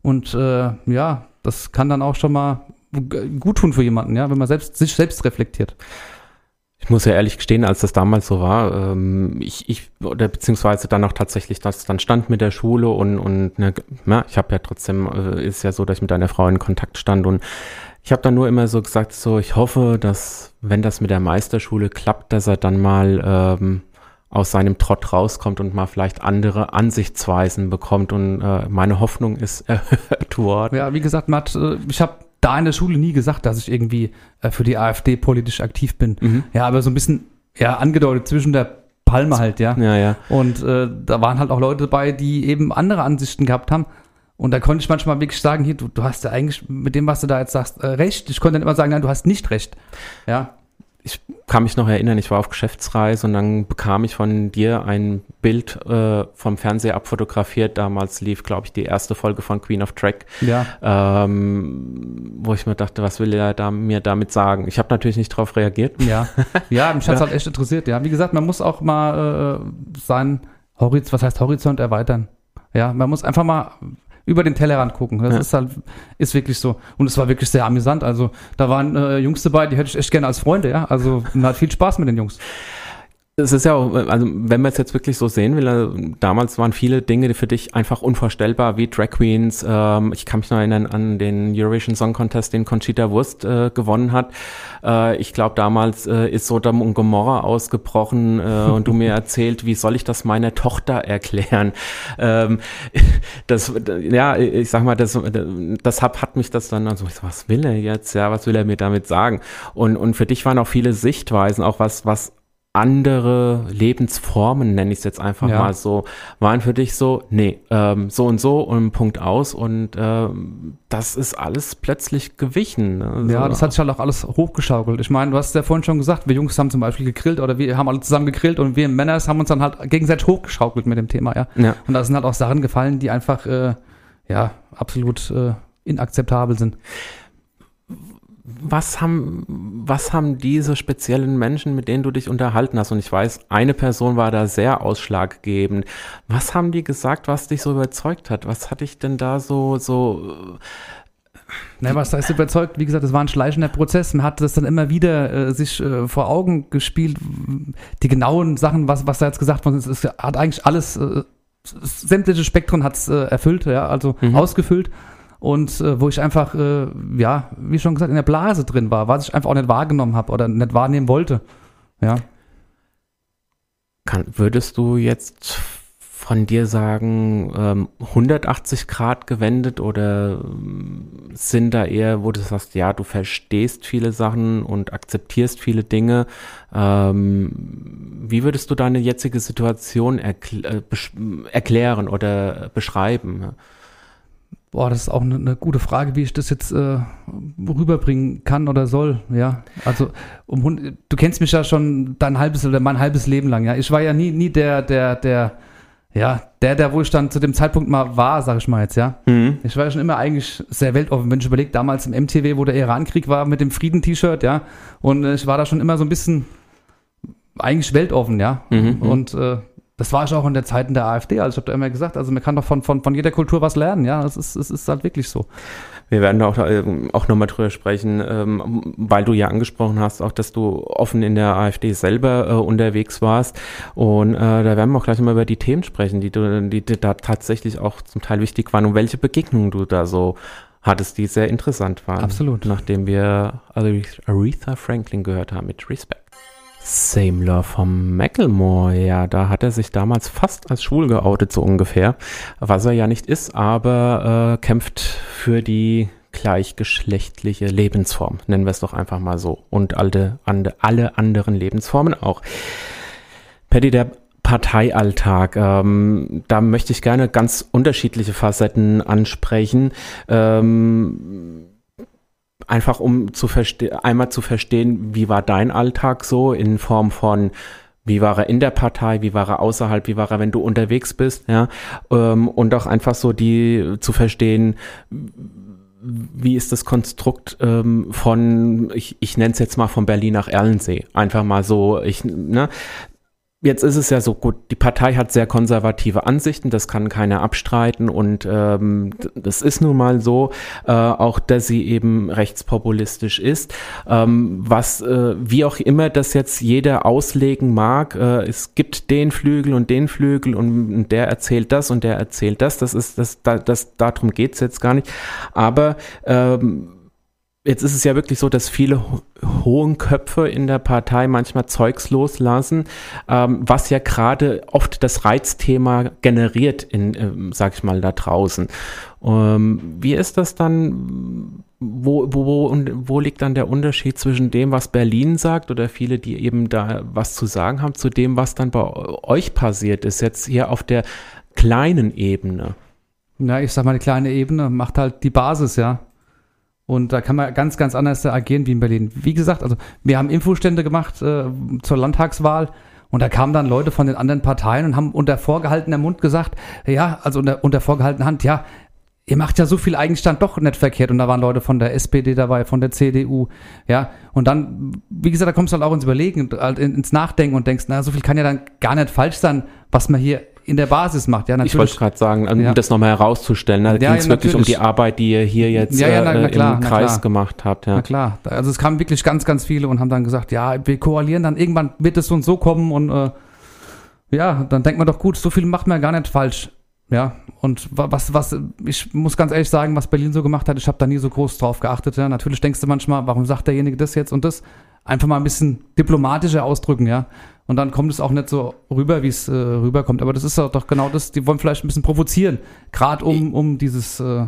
Und äh, ja, das kann dann auch schon mal gut tun für jemanden, ja, wenn man selbst, sich selbst reflektiert. Ich muss ja ehrlich gestehen, als das damals so war, ähm, ich, ich, oder beziehungsweise dann auch tatsächlich das dann stand mit der Schule und, und ne, ja, ich habe ja trotzdem, äh, ist ja so, dass ich mit einer Frau in Kontakt stand und ich habe dann nur immer so gesagt, so ich hoffe, dass wenn das mit der Meisterschule klappt, dass er dann mal ähm, aus seinem Trott rauskommt und mal vielleicht andere Ansichtsweisen bekommt und äh, meine Hoffnung ist erhört worden. Ja, wie gesagt, Matt, äh, ich habe da in der Schule nie gesagt, dass ich irgendwie äh, für die AfD politisch aktiv bin. Mhm. Ja, aber so ein bisschen ja angedeutet zwischen der Palme halt, ja. Ja, ja. Und äh, da waren halt auch Leute dabei, die eben andere Ansichten gehabt haben. Und da konnte ich manchmal wirklich sagen, hier, du, du hast ja eigentlich mit dem, was du da jetzt sagst, äh, recht. Ich konnte dann immer sagen, nein, du hast nicht recht. Ja ich kann mich noch erinnern, ich war auf Geschäftsreise und dann bekam ich von dir ein Bild äh, vom Fernseher abfotografiert. Damals lief, glaube ich, die erste Folge von Queen of Track, ja. ähm, wo ich mir dachte, was will er da, mir damit sagen? Ich habe natürlich nicht darauf reagiert. Ja, ja mich hat es ja. halt echt interessiert. Ja, wie gesagt, man muss auch mal äh, seinen Horizont, was heißt Horizont erweitern. Ja, man muss einfach mal über den Tellerrand gucken. Das ja. ist halt, ist wirklich so. Und es war wirklich sehr amüsant. Also da waren äh, Jungs dabei, die hätte ich echt gerne als Freunde, ja. Also man hat viel Spaß mit den Jungs. Es ist ja auch, also wenn man es jetzt wirklich so sehen will, also damals waren viele Dinge für dich einfach unvorstellbar, wie Drag Queens. Ähm, ich kann mich noch erinnern an den Eurovision Song Contest, den Conchita Wurst äh, gewonnen hat. Äh, ich glaube, damals äh, ist Sodom und Gomorra ausgebrochen äh, und du mir erzählt, wie soll ich das meiner Tochter erklären? Ähm, das, ja, ich sag mal, das, das hat, hat mich das dann, also was will er jetzt? Ja, was will er mir damit sagen? Und, und für dich waren auch viele Sichtweisen, auch was, was andere Lebensformen, nenne ich es jetzt einfach ja. mal so, waren für dich so, nee, ähm, so und so und Punkt aus und ähm, das ist alles plötzlich gewichen. Also, ja, das hat sich halt auch alles hochgeschaukelt. Ich meine, du hast ja vorhin schon gesagt, wir Jungs haben zum Beispiel gegrillt oder wir haben alle zusammen gegrillt und wir Männer haben uns dann halt gegenseitig hochgeschaukelt mit dem Thema, ja. ja. Und da sind halt auch Sachen gefallen, die einfach, äh, ja, absolut äh, inakzeptabel sind was haben, was haben diese speziellen Menschen, mit denen du dich unterhalten hast? Und ich weiß, eine Person war da sehr ausschlaggebend. Was haben die gesagt, was dich so überzeugt hat? Was hat dich denn da so, so, Nein, was heißt überzeugt? Wie gesagt, es war ein schleichender Prozess. Man hat das dann immer wieder äh, sich äh, vor Augen gespielt. Die genauen Sachen, was, was da jetzt gesagt worden ist, es hat eigentlich alles, äh, sämtliche Spektren hat es äh, erfüllt, ja, also mhm. ausgefüllt und äh, wo ich einfach, äh, ja, wie schon gesagt, in der Blase drin war, was ich einfach auch nicht wahrgenommen habe oder nicht wahrnehmen wollte. Ja. Kann, würdest du jetzt von dir sagen, ähm, 180 Grad gewendet oder ähm, sind da eher, wo du sagst, ja, du verstehst viele Sachen und akzeptierst viele Dinge. Ähm, wie würdest du deine jetzige Situation erkl äh, erklären oder beschreiben? Boah, das ist auch eine, eine, gute Frage, wie ich das jetzt äh, rüberbringen kann oder soll. Ja, also um, du kennst mich ja schon dein halbes oder mein halbes Leben lang. Ja, ich war ja nie, nie der, der, der, ja, der, der wo ich dann zu dem Zeitpunkt mal war, sag ich mal jetzt. Ja, mhm. ich war ja schon immer eigentlich sehr weltoffen. Wenn ich überlege, damals im MTW, wo der Irankrieg war mit dem Frieden-T-Shirt, ja, und äh, ich war da schon immer so ein bisschen eigentlich weltoffen, ja, mhm. und äh, das war ich auch in der Zeit in der AfD. Also ich habe da immer gesagt, also man kann doch von, von, von jeder Kultur was lernen. Ja, es ist, es ist halt wirklich so. Wir werden auch, äh, auch nochmal drüber sprechen, ähm, weil du ja angesprochen hast, auch dass du offen in der AfD selber äh, unterwegs warst. Und äh, da werden wir auch gleich mal über die Themen sprechen, die, du, die, die da tatsächlich auch zum Teil wichtig waren und welche Begegnungen du da so hattest, die sehr interessant waren. Absolut. Nachdem wir Aretha Franklin gehört haben mit Respect. Same Love vom Macklemore, ja, da hat er sich damals fast als schwul geoutet, so ungefähr. Was er ja nicht ist, aber äh, kämpft für die gleichgeschlechtliche Lebensform, nennen wir es doch einfach mal so. Und alle, ande, alle anderen Lebensformen auch. Paddy, der Parteialltag. Ähm, da möchte ich gerne ganz unterschiedliche Facetten ansprechen. Ähm, einfach um zu einmal zu verstehen, wie war dein Alltag so in Form von wie war er in der Partei, wie war er außerhalb, wie war er, wenn du unterwegs bist, ja, ähm, und auch einfach so die zu verstehen, wie ist das Konstrukt ähm, von, ich, ich nenne es jetzt mal von Berlin nach Erlensee. Einfach mal so, ich, ne, Jetzt ist es ja so gut, die Partei hat sehr konservative Ansichten, das kann keiner abstreiten und ähm, das ist nun mal so, äh, auch dass sie eben rechtspopulistisch ist. Ähm, was, äh, wie auch immer das jetzt jeder auslegen mag, äh, es gibt den Flügel und den Flügel und, der erzählt das und der erzählt das, das ist, das, das, das darum geht's jetzt gar nicht. Aber ähm, Jetzt ist es ja wirklich so, dass viele hohen Köpfe in der Partei manchmal Zeugs loslassen, ähm, was ja gerade oft das Reizthema generiert, in, ähm, sag ich mal, da draußen. Ähm, wie ist das dann? Wo, wo, wo, wo liegt dann der Unterschied zwischen dem, was Berlin sagt oder viele, die eben da was zu sagen haben, zu dem, was dann bei euch passiert ist, jetzt hier auf der kleinen Ebene? Ja, ich sag mal, die kleine Ebene macht halt die Basis, ja. Und da kann man ganz, ganz anders agieren wie in Berlin. Wie gesagt, also wir haben Infostände gemacht äh, zur Landtagswahl und da kamen dann Leute von den anderen Parteien und haben unter vorgehaltener Mund gesagt, ja, also unter, unter vorgehaltener Hand, ja, ihr macht ja so viel Eigenstand doch nicht verkehrt. Und da waren Leute von der SPD dabei, von der CDU, ja. Und dann, wie gesagt, da kommst du halt auch ins Überlegen, halt ins Nachdenken und denkst, na, so viel kann ja dann gar nicht falsch sein, was man hier in der Basis macht. Ja, natürlich. Ich wollte gerade sagen, um ja. das nochmal herauszustellen, da ja, ging es ja, wirklich um die Arbeit, die ihr hier jetzt ja, ja, na, na klar, im Kreis gemacht habt. Ja. Na klar, also es kamen wirklich ganz, ganz viele und haben dann gesagt, ja, wir koalieren dann, irgendwann wird es so und so kommen und äh, ja, dann denkt man doch gut, so viel macht man gar nicht falsch. Ja, und was, was, ich muss ganz ehrlich sagen, was Berlin so gemacht hat, ich habe da nie so groß drauf geachtet. Ja. Natürlich denkst du manchmal, warum sagt derjenige das jetzt und das? Einfach mal ein bisschen diplomatischer ausdrücken, ja. Und dann kommt es auch nicht so rüber, wie es äh, rüberkommt. Aber das ist doch genau das, die wollen vielleicht ein bisschen provozieren. Gerade um, um dieses. Äh,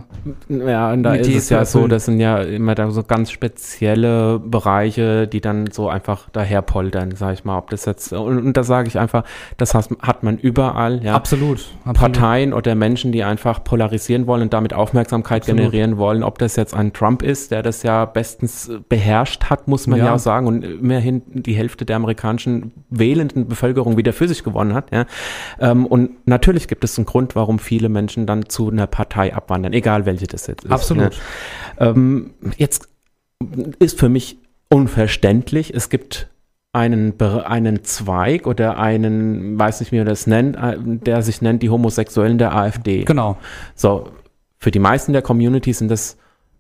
ja, und da ist es ja so, das sind ja immer da so ganz spezielle Bereiche, die dann so einfach daher poltern, sag ich mal. Ob das jetzt, und, und da sage ich einfach, das hat, hat man überall, ja. Absolut, absolut. Parteien oder Menschen, die einfach polarisieren wollen und damit Aufmerksamkeit absolut. generieren wollen. Ob das jetzt ein Trump ist, der das ja bestens beherrscht hat, muss man ja, ja auch sagen. Und immerhin die Hälfte der amerikanischen Wähler wählenden Bevölkerung wieder für sich gewonnen hat. Ja? Ähm, und natürlich gibt es einen Grund, warum viele Menschen dann zu einer Partei abwandern, egal welche das jetzt ist. Absolut. Ne? Ähm, jetzt ist für mich unverständlich, es gibt einen, einen Zweig oder einen, weiß nicht, wie man das nennt, äh, der sich nennt die Homosexuellen der AfD. Genau. So, für die meisten der Community sind das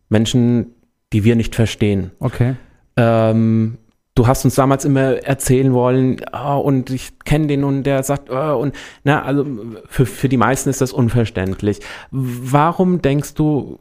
Menschen, die wir nicht verstehen. Okay. Ähm, du hast uns damals immer erzählen wollen, oh, und ich kenne den und der sagt, oh, und na, also für, für die meisten ist das unverständlich. Warum denkst du,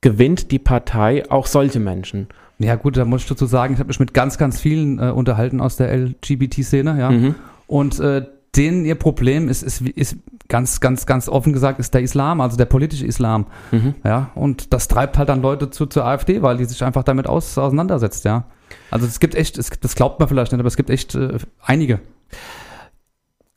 gewinnt die Partei auch solche Menschen? Ja, gut, da muss ich dazu sagen, ich habe mich mit ganz, ganz vielen äh, unterhalten aus der LGBT-Szene, ja. Mhm. Und äh, denen ihr Problem ist, ist, ist ganz, ganz, ganz offen gesagt, ist der Islam, also der politische Islam. Mhm. Ja, und das treibt halt dann Leute zu, zur AfD, weil die sich einfach damit aus, auseinandersetzt, ja. Also es gibt echt, es, das glaubt man vielleicht nicht, aber es gibt echt äh, einige.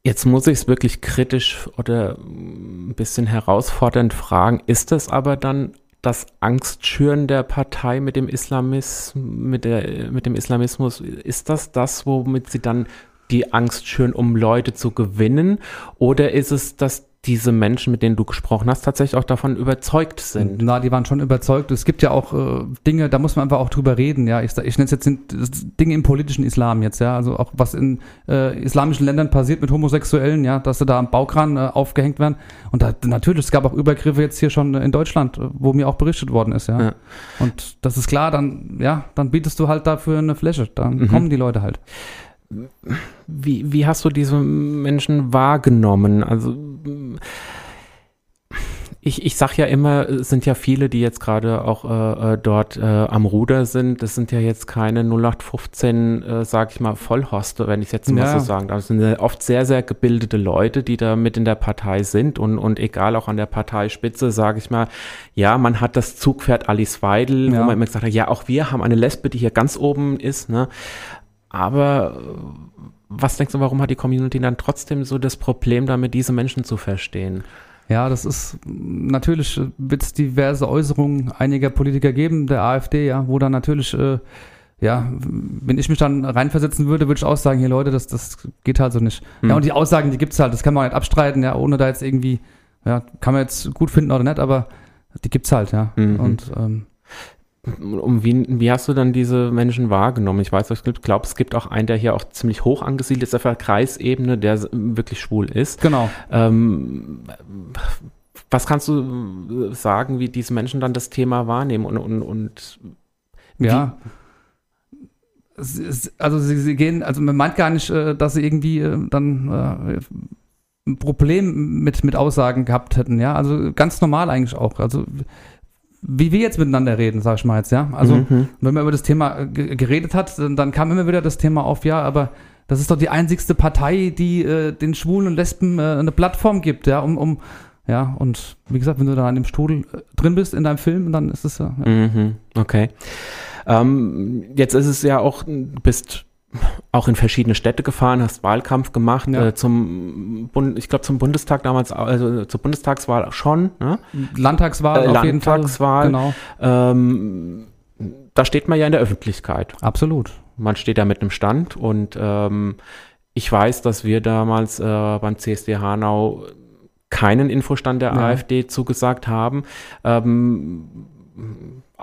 Jetzt muss ich es wirklich kritisch oder ein bisschen herausfordernd fragen. Ist das aber dann das Angstschüren der Partei mit dem Islamis, mit, der, mit dem Islamismus? Ist das das, womit sie dann die Angst schüren, um Leute zu gewinnen? Oder ist es das diese Menschen, mit denen du gesprochen hast, tatsächlich auch davon überzeugt sind. Na, die waren schon überzeugt. Es gibt ja auch äh, Dinge, da muss man einfach auch drüber reden. Ja, ich, ich nenne es jetzt Dinge im politischen Islam jetzt. Ja, also auch was in äh, islamischen Ländern passiert mit Homosexuellen. Ja, dass sie da am Baukran äh, aufgehängt werden. Und da, natürlich, es gab auch Übergriffe jetzt hier schon in Deutschland, wo mir auch berichtet worden ist. Ja, ja. und das ist klar. Dann ja, dann bietest du halt dafür eine Fläche. Dann mhm. kommen die Leute halt. Wie, wie hast du diese Menschen wahrgenommen? Also ich, ich sag ja immer, es sind ja viele, die jetzt gerade auch äh, äh dort äh, am Ruder sind. Das sind ja jetzt keine 0815, äh, sag ich mal, Vollhoste, wenn ich jetzt mal ja. so sagen darf. Das sind ja oft sehr, sehr gebildete Leute, die da mit in der Partei sind und, und egal auch an der Parteispitze, sage ich mal, ja, man hat das Zugpferd Alice Weidel, ja. wo man immer gesagt hat, ja, auch wir haben eine Lesbe, die hier ganz oben ist, ne? Aber was denkst du, warum hat die Community dann trotzdem so das Problem damit, diese Menschen zu verstehen? Ja, das ist natürlich wird es diverse Äußerungen einiger Politiker geben, der AfD, ja, wo dann natürlich, äh, ja, wenn ich mich dann reinversetzen würde, würde ich auch sagen, hier Leute, das, das geht halt so nicht. Hm. Ja, und die Aussagen, die gibt's halt, das kann man nicht abstreiten, ja, ohne da jetzt irgendwie, ja, kann man jetzt gut finden oder nicht, aber die gibt's halt, ja. Mhm. Und ähm, Um wie, wie hast du dann diese Menschen wahrgenommen? Ich weiß, ich glaube, es gibt auch einen, der hier auch ziemlich hoch angesiedelt ist auf der Kreisebene, der wirklich schwul ist. genau. Ähm, was kannst du äh, sagen, wie diese Menschen dann das Thema wahrnehmen und, und, und Ja. Also sie, sie gehen, also man meint gar nicht, äh, dass sie irgendwie äh, dann ein Problem mit, mit Aussagen gehabt hätten, ja. Also ganz normal eigentlich auch. Also wie wir jetzt miteinander reden, sag ich mal jetzt, ja. Also Mhm. wenn man über das Thema äh, ge- geredet hat, dann, dann kam immer wieder das Thema auf, ja, aber das ist doch die einzigste Partei, die äh, den Schwulen und Lesben äh, eine Plattform gibt, ja, um, um ja, und wie gesagt, wenn du da an dem Strudel äh, drin bist in deinem Film, dann ist es ja. ja. Mhm, okay. Ähm, jetzt ist es ja auch, du bist auch in verschiedene Städte gefahren, hast Wahlkampf gemacht, Ja. äh, zum Bund, ich glaube zum Bundestag damals, also zur Bundestagswahl schon, ne? Landtagswahl Äh, auf jeden Fall. Landtagswahl. Genau, Ähm, da steht man ja in der Öffentlichkeit. absolut. Man steht da mit einem Stand und ähm, ich weiß, dass wir damals äh, beim CSD Hanau keinen Infostand der Ja. AfD zugesagt haben. Ähm,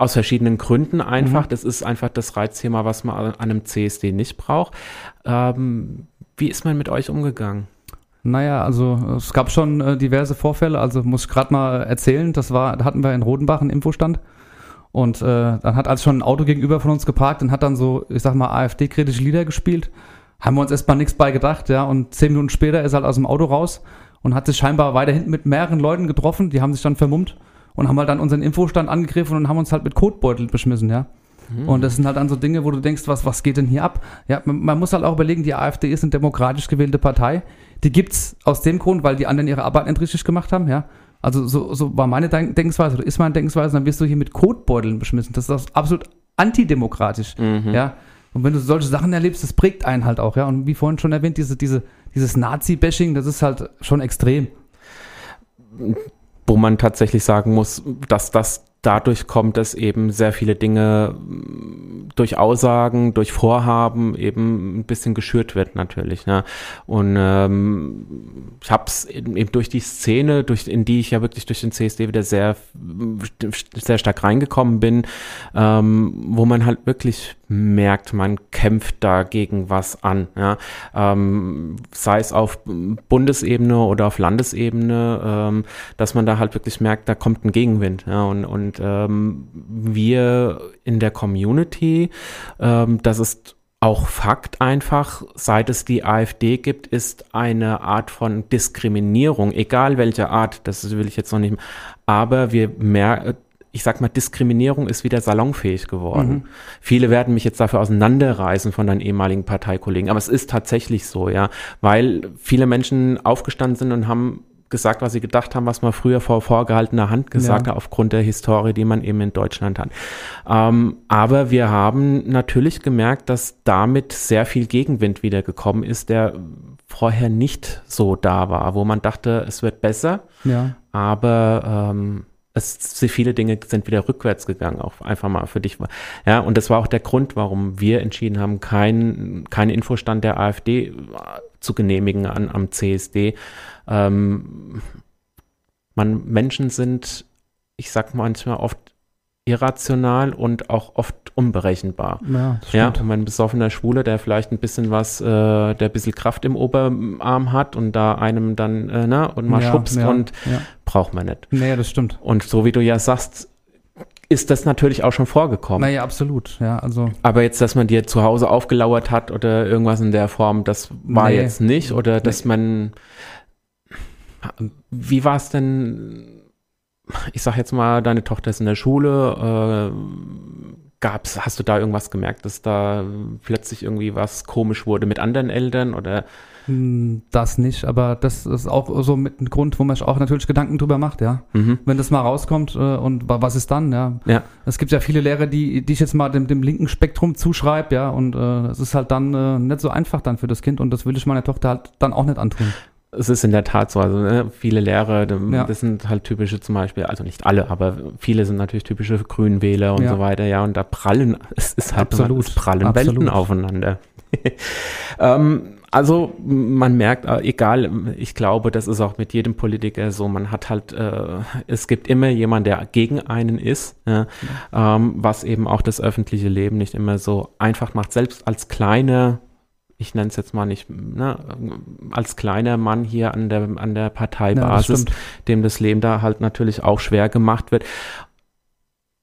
aus verschiedenen Gründen einfach. Mhm. Das ist einfach das Reizthema, was man an einem CSD nicht braucht. Ähm, wie ist man mit euch umgegangen? Naja, also es gab schon äh, diverse Vorfälle, also muss ich gerade mal erzählen, das war, da hatten wir in Rodenbach einen Infostand und äh, dann hat als schon ein Auto gegenüber von uns geparkt und hat dann so, ich sag mal, AfD-kritische Lieder gespielt. Haben wir uns erstmal nichts bei gedacht, ja, und zehn Minuten später ist er halt aus dem Auto raus und hat sich scheinbar weiter hinten mit mehreren Leuten getroffen, die haben sich dann vermummt und haben halt dann unseren Infostand angegriffen und haben uns halt mit Kotbeutel beschmissen, ja. Und das sind halt dann so Dinge, wo du denkst, was, was geht denn hier ab? Ja, man, man muss halt auch überlegen, die AfD ist eine demokratisch gewählte Partei. Die gibt's aus dem Grund, weil die anderen ihre Arbeit nicht richtig gemacht haben, ja. Also so, so war meine Denk Denkensweise oder ist meine Denkensweise, dann wirst du hier mit Kotbeuteln beschmissen. Das ist absolut antidemokratisch, Mhm. ja. Und wenn du solche Sachen erlebst, das prägt einen halt auch, ja. Und wie vorhin schon erwähnt, diese, diese, dieses Nazi-Bashing, das ist halt schon extrem. Wo man tatsächlich sagen muss, dass das dadurch kommt, dass eben sehr viele Dinge mh, durch Aussagen, durch Vorhaben eben ein bisschen geschürt wird natürlich. Ne? Und ähm, ich habe es eben durch die Szene, durch, in die ich ja wirklich durch den CSD wieder sehr, sehr stark reingekommen bin, ähm, wo man halt wirklich merkt, man kämpft dagegen was an. Ja? Ähm, sei es auf Bundesebene oder auf Landesebene, ähm, dass man da halt wirklich merkt, da kommt ein Gegenwind. Ja? Und, und ähm, wir in der Community, ähm, das ist auch Fakt einfach, seit es die AfD gibt, ist eine Art von Diskriminierung, egal welche Art, das will ich jetzt noch nicht, aber wir mehr, ich sag mal, Diskriminierung ist wieder salonfähig geworden. Mhm. Viele werden mich jetzt dafür auseinanderreißen von deinen ehemaligen Parteikollegen, aber es ist tatsächlich so, ja, weil viele Menschen aufgestanden sind und haben gesagt, was sie gedacht haben, was man früher vor vorgehaltener Hand gesagt Ja. hat, aufgrund der Historie, die man eben in Deutschland hat. Ähm, aber wir haben natürlich gemerkt, dass damit sehr viel Gegenwind wieder gekommen ist, der vorher nicht so da war, wo man dachte, es wird besser, Ja. aber ähm, es, viele Dinge sind wieder rückwärts gegangen, auch einfach mal für dich. Ja, und das war auch der Grund, warum wir entschieden haben, keinen kein Infostand der AfD äh, zu genehmigen an, am CSD. Ähm, man, Menschen sind, ich sag manchmal oft irrational und auch oft unberechenbar. Ja, Ja, stimmt. und wenn ein besoffener Schwule, der vielleicht ein bisschen was, äh, der ein bisschen Kraft im Oberarm hat und da einem dann, äh, ne, und mal ja, schubst ja, und ja. braucht man nicht. Nee, das stimmt. Und so wie du ja sagst, ist das natürlich auch schon vorgekommen. Naja, absolut. Ja, also Aber jetzt, dass man dir zu Hause aufgelauert hat oder irgendwas in der Form, das war Nee. jetzt nicht. Oder dass man. Wie war es denn? Ich sag jetzt mal, deine Tochter ist in der Schule. Äh, gab's, hast du da irgendwas gemerkt, dass da plötzlich irgendwie was komisch wurde mit anderen Eltern? Oder Hm, Das nicht, aber das ist auch so mit ein Grund, wo man sich auch natürlich Gedanken drüber macht, ja. mhm. Wenn das mal rauskommt äh, und wa- was ist dann, ja. Ja. Es gibt ja viele Lehrer, die, die ich jetzt mal dem, dem linken Spektrum zuschreibe, ja, und äh, es ist halt dann äh, nicht so einfach dann für das Kind und das will ich meiner Tochter halt dann auch nicht antun. Es ist in der Tat so, also ne, viele Lehrer, Ja. das sind halt typische zum Beispiel, also nicht alle, aber viele sind natürlich typische Grünwähler und Ja. so weiter, ja, und da prallen, es ist halt Absolut. es prallen Absolut. Welten aufeinander. ähm, also man merkt, äh, egal, ich glaube, das ist auch mit jedem Politiker so, man hat halt, äh, es gibt immer jemanden, der gegen einen ist, ja, ähm, was eben auch das öffentliche Leben nicht immer so einfach macht. Selbst als kleine, ich nenne es jetzt mal nicht, ne, als kleiner Mann hier an der, an der Parteibasis, ja, dem das Leben da halt natürlich auch schwer gemacht wird.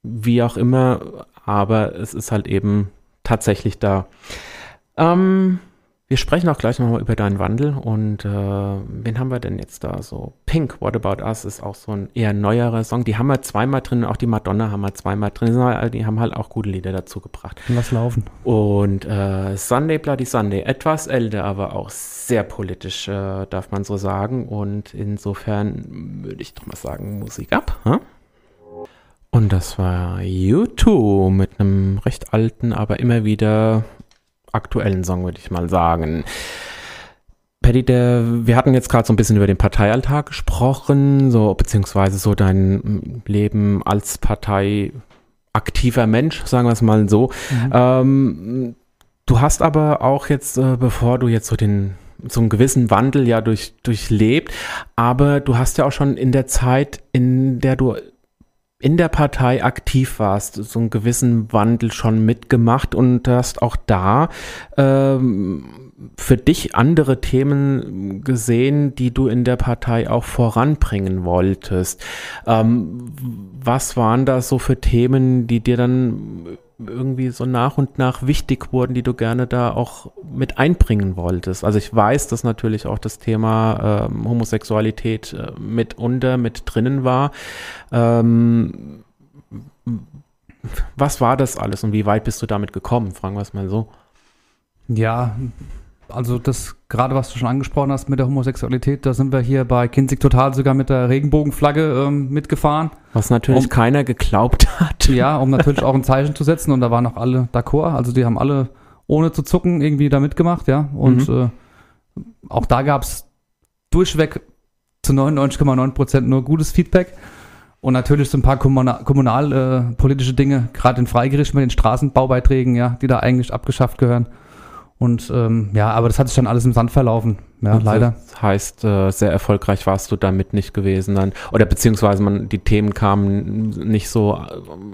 Wie auch immer, aber es ist halt eben tatsächlich da. Ähm, wir sprechen auch gleich nochmal über deinen Wandel und äh, wen haben wir denn jetzt da so? Pink, What About Us ist auch so ein eher neuerer Song. Die haben wir zweimal drin, auch die Madonna haben wir zweimal drin. Die haben halt auch gute Lieder dazu gebracht. Lass laufen. Und äh, Sunday Bloody Sunday, etwas älter, aber auch sehr politisch, äh, darf man so sagen. Und insofern würde ich doch mal sagen, Musik ab. Huh? Und das war U2 mit einem recht alten, aber immer wieder aktuellen Song, würde ich mal sagen. Paddy, der, wir hatten jetzt gerade so ein bisschen über den Parteialltag gesprochen, so beziehungsweise so dein Leben als parteiaktiver Mensch, sagen wir es mal so. Mhm. Ähm, du hast aber auch jetzt, äh, bevor du jetzt so den so einen gewissen Wandel ja durch, durchlebt, aber du hast ja auch schon in der Zeit, in der du in der Partei aktiv warst, so einen gewissen Wandel schon mitgemacht und hast auch da ähm, für dich andere Themen gesehen, die du in der Partei auch voranbringen wolltest. Ähm, was waren da so für Themen, die dir dann irgendwie so nach und nach wichtig wurden, die du gerne da auch mit einbringen wolltest. Also ich weiß, dass natürlich auch das Thema ähm, Homosexualität äh, mitunter mit drinnen war. Ähm, was war das alles und wie weit bist du damit gekommen? Fragen wir es mal so. Ja, also das gerade was du schon angesprochen hast mit der Homosexualität, da sind wir hier bei Kinzig total sogar mit der Regenbogenflagge ähm, mitgefahren. Was natürlich um, keiner geglaubt hat. Ja, um natürlich auch ein Zeichen zu setzen und da waren auch alle d'accord, also die haben alle ohne zu zucken irgendwie da mitgemacht, ja. Und mhm. äh, auch da gab es durchweg zu 99,9 Prozent nur gutes Feedback. Und natürlich so ein paar kommunalpolitische kommunal, äh, Dinge, gerade in Freigericht mit den Straßenbaubeiträgen, ja, die da eigentlich abgeschafft gehören. Und ähm, ja, aber das hat sich dann alles im Sand verlaufen. Ja, und leider. Das heißt, äh, sehr erfolgreich warst du damit nicht gewesen dann. Oder beziehungsweise man, die Themen kamen nicht so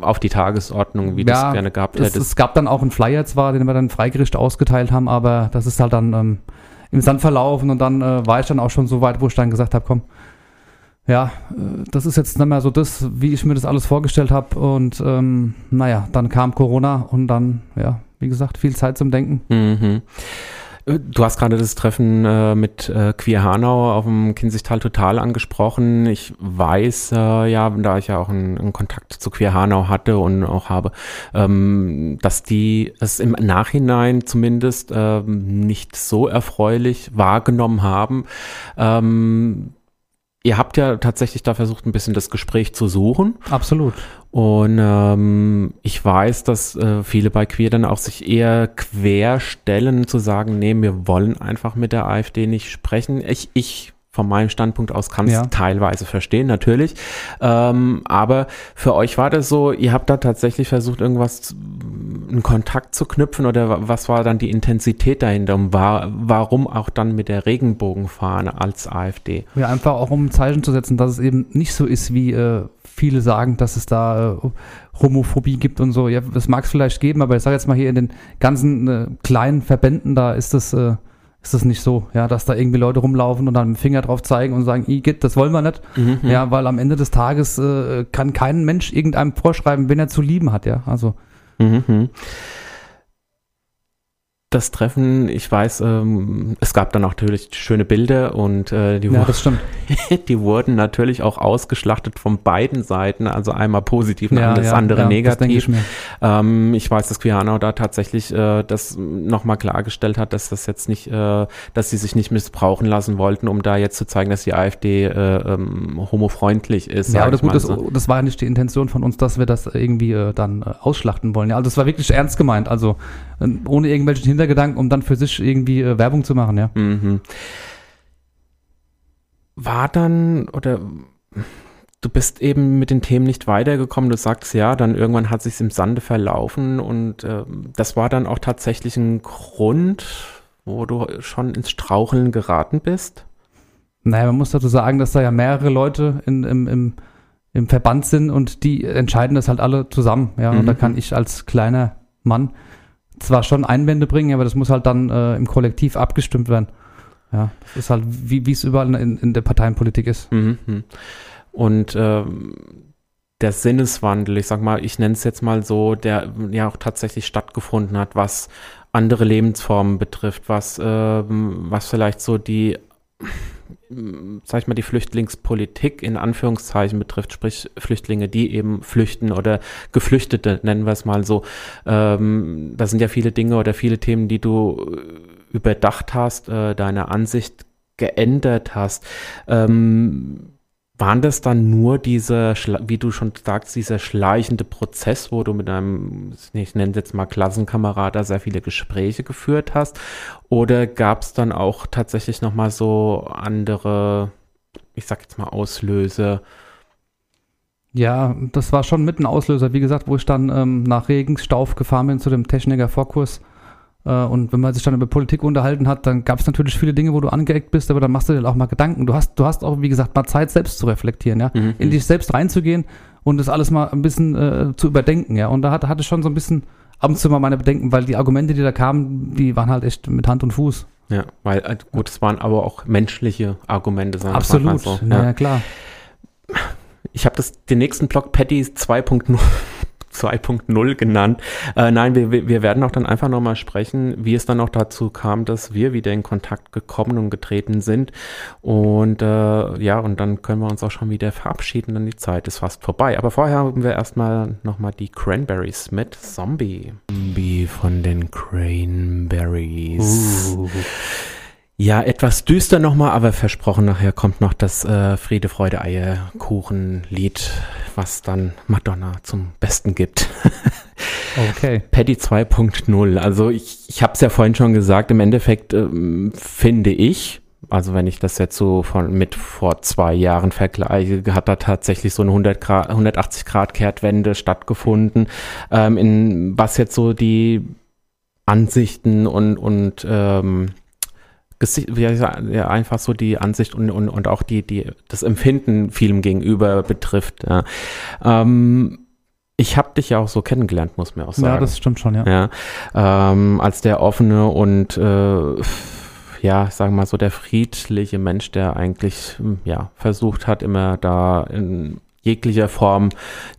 auf die Tagesordnung, wie ja, du es gerne gehabt hättest. Es, es gab dann auch einen Flyer zwar, den wir dann Freigericht ausgeteilt haben, aber das ist halt dann ähm, im Sand verlaufen und dann äh, war ich dann auch schon so weit, wo ich dann gesagt habe, komm, ja, äh, das ist jetzt nicht mehr so das, wie ich mir das alles vorgestellt habe. Und ähm, naja, dann kam Corona und dann, ja, wie gesagt, viel Zeit zum Denken. Mhm. Du hast gerade das Treffen äh, mit äh, Queer Hanau auf dem Kinzigtal Total angesprochen. Ich weiß äh, ja, da ich ja auch einen, einen, Kontakt zu Queer Hanau hatte und auch habe, ähm, dass die es im Nachhinein zumindest ähm, nicht so erfreulich wahrgenommen haben. Ähm, Ihr habt ja tatsächlich da versucht, ein bisschen das Gespräch zu suchen. Absolut. Und ähm, ich weiß, dass äh, viele bei Queer dann auch sich eher quer stellen, zu sagen, nee, wir wollen einfach mit der AfD nicht sprechen. Ich, ich von meinem Standpunkt aus kann es ja. teilweise verstehen, natürlich. Ähm, aber für euch war das so, ihr habt da tatsächlich versucht, irgendwas, einen Kontakt zu knüpfen oder was war dann die Intensität dahinter und war, warum auch dann mit der Regenbogenfahne als AfD? Ja, einfach auch um ein Zeichen zu setzen, dass es eben nicht so ist, wie äh, viele sagen, dass es da äh, Homophobie gibt und so. Ja, das mag es vielleicht geben, aber ich sage jetzt mal hier in den ganzen äh, kleinen Verbänden, da ist das äh, ist das nicht so, ja, dass da irgendwie Leute rumlaufen und dann mit dem Finger drauf zeigen und sagen, Igitt, das wollen wir nicht. Mhm, mhm, ja, weil am Ende des Tages äh, kann kein Mensch irgendeinem vorschreiben, wenn er zu lieben hat, ja. Also. Mhm. Das Treffen, ich weiß, ähm, es gab dann auch natürlich schöne Bilder und äh, die, ja, das die wurden natürlich auch ausgeschlachtet von beiden Seiten, also einmal positiv und ja, das ja, andere negativ. Das ich, ähm, ich, weiß, dass Quiano da tatsächlich äh, das nochmal klargestellt hat, dass das jetzt nicht, äh, dass sie sich nicht missbrauchen lassen wollten, um da jetzt zu zeigen, dass die AfD äh, ähm, homofreundlich ist. Ja, aber gut, das, das, war ja nicht die Intention von uns, dass wir das irgendwie äh, dann äh, ausschlachten wollen. Ja, also das war wirklich ernst gemeint, also ohne irgendwelchen Hintergedanken, um dann für sich irgendwie äh, Werbung zu machen, ja. Mhm. War dann, oder du bist eben mit den Themen nicht weitergekommen. Du sagst ja, dann irgendwann hat sich im Sande verlaufen und äh, das war dann auch tatsächlich ein Grund, wo du schon ins Straucheln geraten bist? Naja, man muss dazu sagen, dass da ja mehrere Leute in, im, im, im Verband sind und die entscheiden das halt alle zusammen. Ja, mhm. und da kann ich als kleiner Mann zwar schon Einwände bringen, aber das muss halt dann äh, im Kollektiv abgestimmt werden. Ja, das ist halt, wie es überall in, in der Parteienpolitik ist. Mhm. Und ähm, der Sinneswandel, ich sag mal, ich nenne es jetzt mal so, der ja auch tatsächlich stattgefunden hat, was andere Lebensformen betrifft, was, ähm, was vielleicht so die sag ich mal, die Flüchtlingspolitik in Anführungszeichen betrifft, sprich Flüchtlinge, die eben flüchten oder Geflüchtete, nennen wir es mal so. Ähm, das sind ja viele Dinge oder viele Themen, die du überdacht hast, äh, deine Ansicht geändert hast. Ähm, waren das dann nur diese, wie du schon sagst, dieser schleichende Prozess, wo du mit einem, ich nenne es jetzt mal Klassenkamerad, da sehr viele Gespräche geführt hast? Oder gab es dann auch tatsächlich nochmal so andere, ich sag jetzt mal Auslöse? Ja, das war schon mit ein Auslöser. Wie gesagt, wo ich dann ähm, nach Regensstauf gefahren bin zu dem Techniker Vorkurs äh, und wenn man sich dann über Politik unterhalten hat, dann gab es natürlich viele Dinge, wo du angeeckt bist, aber dann machst du dir auch mal Gedanken. Du hast, du hast auch, wie gesagt, mal Zeit, selbst zu reflektieren, ja, mhm. in dich selbst reinzugehen und das alles mal ein bisschen äh, zu überdenken, ja. Und da hatte, hatte ich schon so ein bisschen ab und zu mal meine Bedenken, weil die Argumente, die da kamen, die waren halt echt mit Hand und Fuß. Ja, weil äh, gut, es waren aber auch menschliche Argumente. Sagen Absolut, so. ja. ja klar. Ich habe das den nächsten Blog Patty 2.0 2.0 genannt. Äh, nein, wir, wir werden auch dann einfach nochmal sprechen, wie es dann auch dazu kam, dass wir wieder in Kontakt gekommen und getreten sind. Und äh, ja, und dann können wir uns auch schon wieder verabschieden, denn die Zeit ist fast vorbei. Aber vorher haben wir erstmal nochmal die Cranberries mit Zombie. Zombie von den Cranberries. Uh. Ja, etwas düster nochmal, aber versprochen, nachher kommt noch das äh, Friede, Freude, Eierkuchen-Lied, was dann Madonna zum Besten gibt. okay. Paddy 2.0. Also ich, ich habe es ja vorhin schon gesagt, im Endeffekt ähm, finde ich, also wenn ich das jetzt so von mit vor zwei Jahren vergleiche, hat da tatsächlich so eine 100 Grad, 180 Grad Kehrtwende stattgefunden, ähm, in was jetzt so die Ansichten und, und ähm, ja, einfach so die Ansicht und, und, und auch die, die, das Empfinden Film gegenüber betrifft. Ja. Ähm, ich habe dich ja auch so kennengelernt, muss man auch sagen. Ja, das stimmt schon, ja. ja ähm, als der offene und äh, ja, sagen wir mal so der friedliche Mensch, der eigentlich ja versucht hat, immer da in, jeglicher Form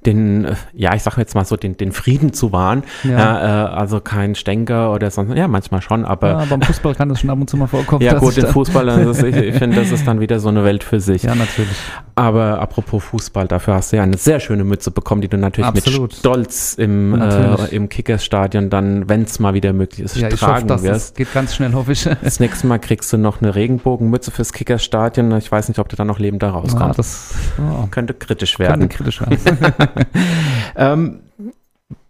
den, äh, ja, ich sag jetzt mal so, den, den Frieden zu wahren. Ja. Äh, also kein Stänker oder sonst, ja, manchmal schon, aber. Ja, beim Fußball kann das schon ab und zu mal vorkommen. Ja, gut, im Fußball, also ich, ich finde, das ist dann wieder so eine Welt für sich. Ja, natürlich. Aber apropos Fußball, dafür hast du ja eine sehr schöne Mütze bekommen, die du natürlich Absolut. mit Stolz im, äh, im Kickersstadion dann, wenn es mal wieder möglich ist, ja, tragen ich hoffe, das, wirst. Das geht ganz schnell, hoffe ich. Das nächste Mal kriegst du noch eine Regenbogenmütze fürs Kickersstadion. Ich weiß nicht, ob du dann noch lebend da rauskommst. Ja, das oh. könnte kritisch werden. Könnte kritisch werden. ähm,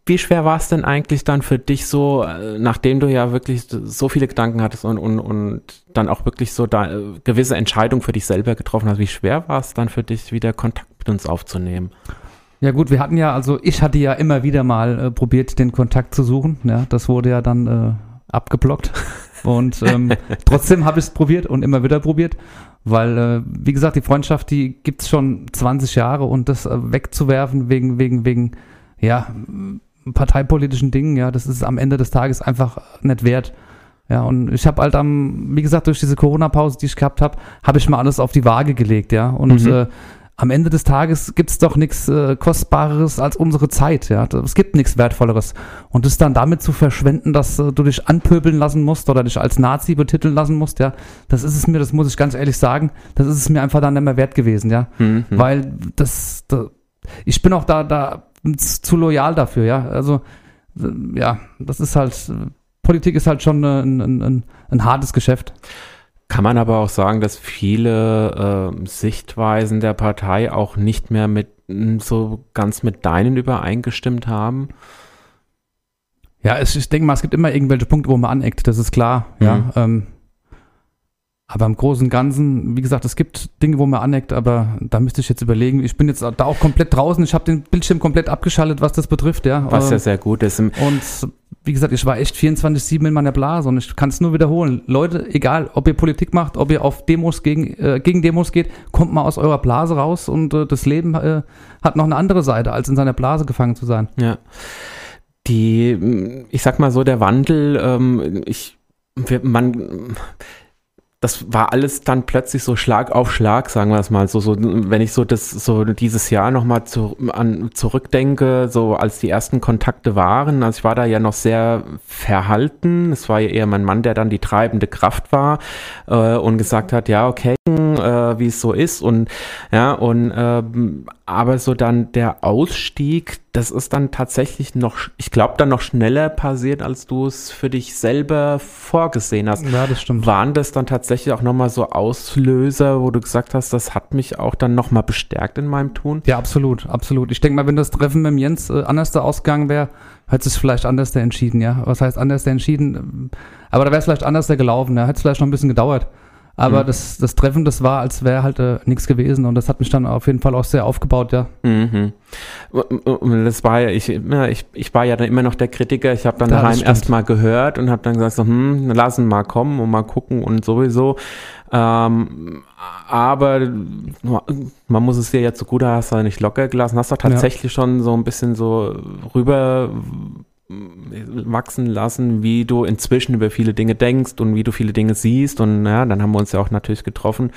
wie schwer war es denn eigentlich dann für dich so, äh, nachdem du ja wirklich so viele Gedanken hattest und, und, und dann auch wirklich so da äh, gewisse Entscheidungen für dich selber getroffen hast, wie schwer war es dann für dich, wieder Kontakt mit uns aufzunehmen? Ja gut, wir hatten ja, also ich hatte ja immer wieder mal äh, probiert, den Kontakt zu suchen. Ja, das wurde ja dann äh, abgeblockt. Und ähm, trotzdem habe ich es probiert und immer wieder probiert, weil, äh, wie gesagt, die Freundschaft, die gibt es schon 20 Jahre und das äh, wegzuwerfen wegen, wegen, wegen, ja, parteipolitischen Dingen, ja, das ist am Ende des Tages einfach nicht wert. Ja, und ich habe halt am, wie gesagt, durch diese Corona-Pause, die ich gehabt habe, habe ich mal alles auf die Waage gelegt, ja. Und mhm. äh, am Ende des Tages gibt es doch nichts äh, Kostbareres als unsere Zeit, ja. Es gibt nichts Wertvolleres. Und es dann damit zu verschwenden, dass äh, du dich anpöbeln lassen musst oder dich als Nazi betiteln lassen musst, ja, das ist es mir, das muss ich ganz ehrlich sagen, das ist es mir einfach dann nicht mehr wert gewesen, ja. Mhm. Weil das, das, ich bin auch da, da zu loyal dafür, ja. Also, ja, das ist halt, Politik ist halt schon ein, ein, ein, ein hartes Geschäft. Kann man aber auch sagen, dass viele äh, Sichtweisen der Partei auch nicht mehr mit so ganz mit deinen übereingestimmt haben? Ja, es, ich denke mal, es gibt immer irgendwelche Punkte, wo man aneckt, das ist klar. Mhm. Ja, ähm, Aber im Großen und Ganzen, wie gesagt, es gibt Dinge, wo man aneckt, aber da müsste ich jetzt überlegen. Ich bin jetzt da auch komplett draußen. Ich habe den Bildschirm komplett abgeschaltet, was das betrifft, ja. Was ja Ähm, sehr gut ist. und wie gesagt, ich war echt 24-7 in meiner Blase und ich kann es nur wiederholen. Leute, egal, ob ihr Politik macht, ob ihr auf Demos gegen, äh, gegen Demos geht, kommt mal aus eurer Blase raus und äh, das Leben äh, hat noch eine andere Seite, als in seiner Blase gefangen zu sein. Ja. Die, ich sag mal so, der Wandel, ähm, ich, wir, man, das war alles dann plötzlich so Schlag auf Schlag, sagen wir es mal so, so wenn ich so das so dieses Jahr noch mal zu, an, zurückdenke, so als die ersten Kontakte waren, also ich war da ja noch sehr verhalten, es war ja eher mein Mann, der dann die treibende Kraft war äh, und gesagt hat, ja okay, äh, wie es so ist und ja und ähm, aber so dann der Ausstieg, das ist dann tatsächlich noch, ich glaube, dann noch schneller passiert, als du es für dich selber vorgesehen hast. Ja, das stimmt. Waren das dann tatsächlich auch nochmal so Auslöser, wo du gesagt hast, das hat mich auch dann nochmal bestärkt in meinem Tun? Ja, absolut, absolut. Ich denke mal, wenn das Treffen mit dem Jens äh, anders da ausgegangen wäre, hätte es vielleicht anders da entschieden, ja. Was heißt anders da entschieden? Aber da wäre es vielleicht anders da gelaufen, ja. Hätte es vielleicht noch ein bisschen gedauert. Aber Mhm. das, das Treffen, das war, als wäre halt äh, nichts gewesen und das hat mich dann auf jeden Fall auch sehr aufgebaut, ja. Mhm. Das war ja, ich, ja, ich, ich war ja dann immer noch der Kritiker. Ich habe dann Ja, daheim stimmt. erst mal gehört und habe dann gesagt, so, hm, lass ihn mal kommen und mal gucken und sowieso. Ähm, aber man muss es dir ja zugute, hast du nicht locker gelassen, hast du tatsächlich schon so ein bisschen so rüber wachsen lassen, wie du inzwischen über viele Dinge denkst und wie du viele Dinge siehst und ja, dann haben wir uns ja auch natürlich getroffen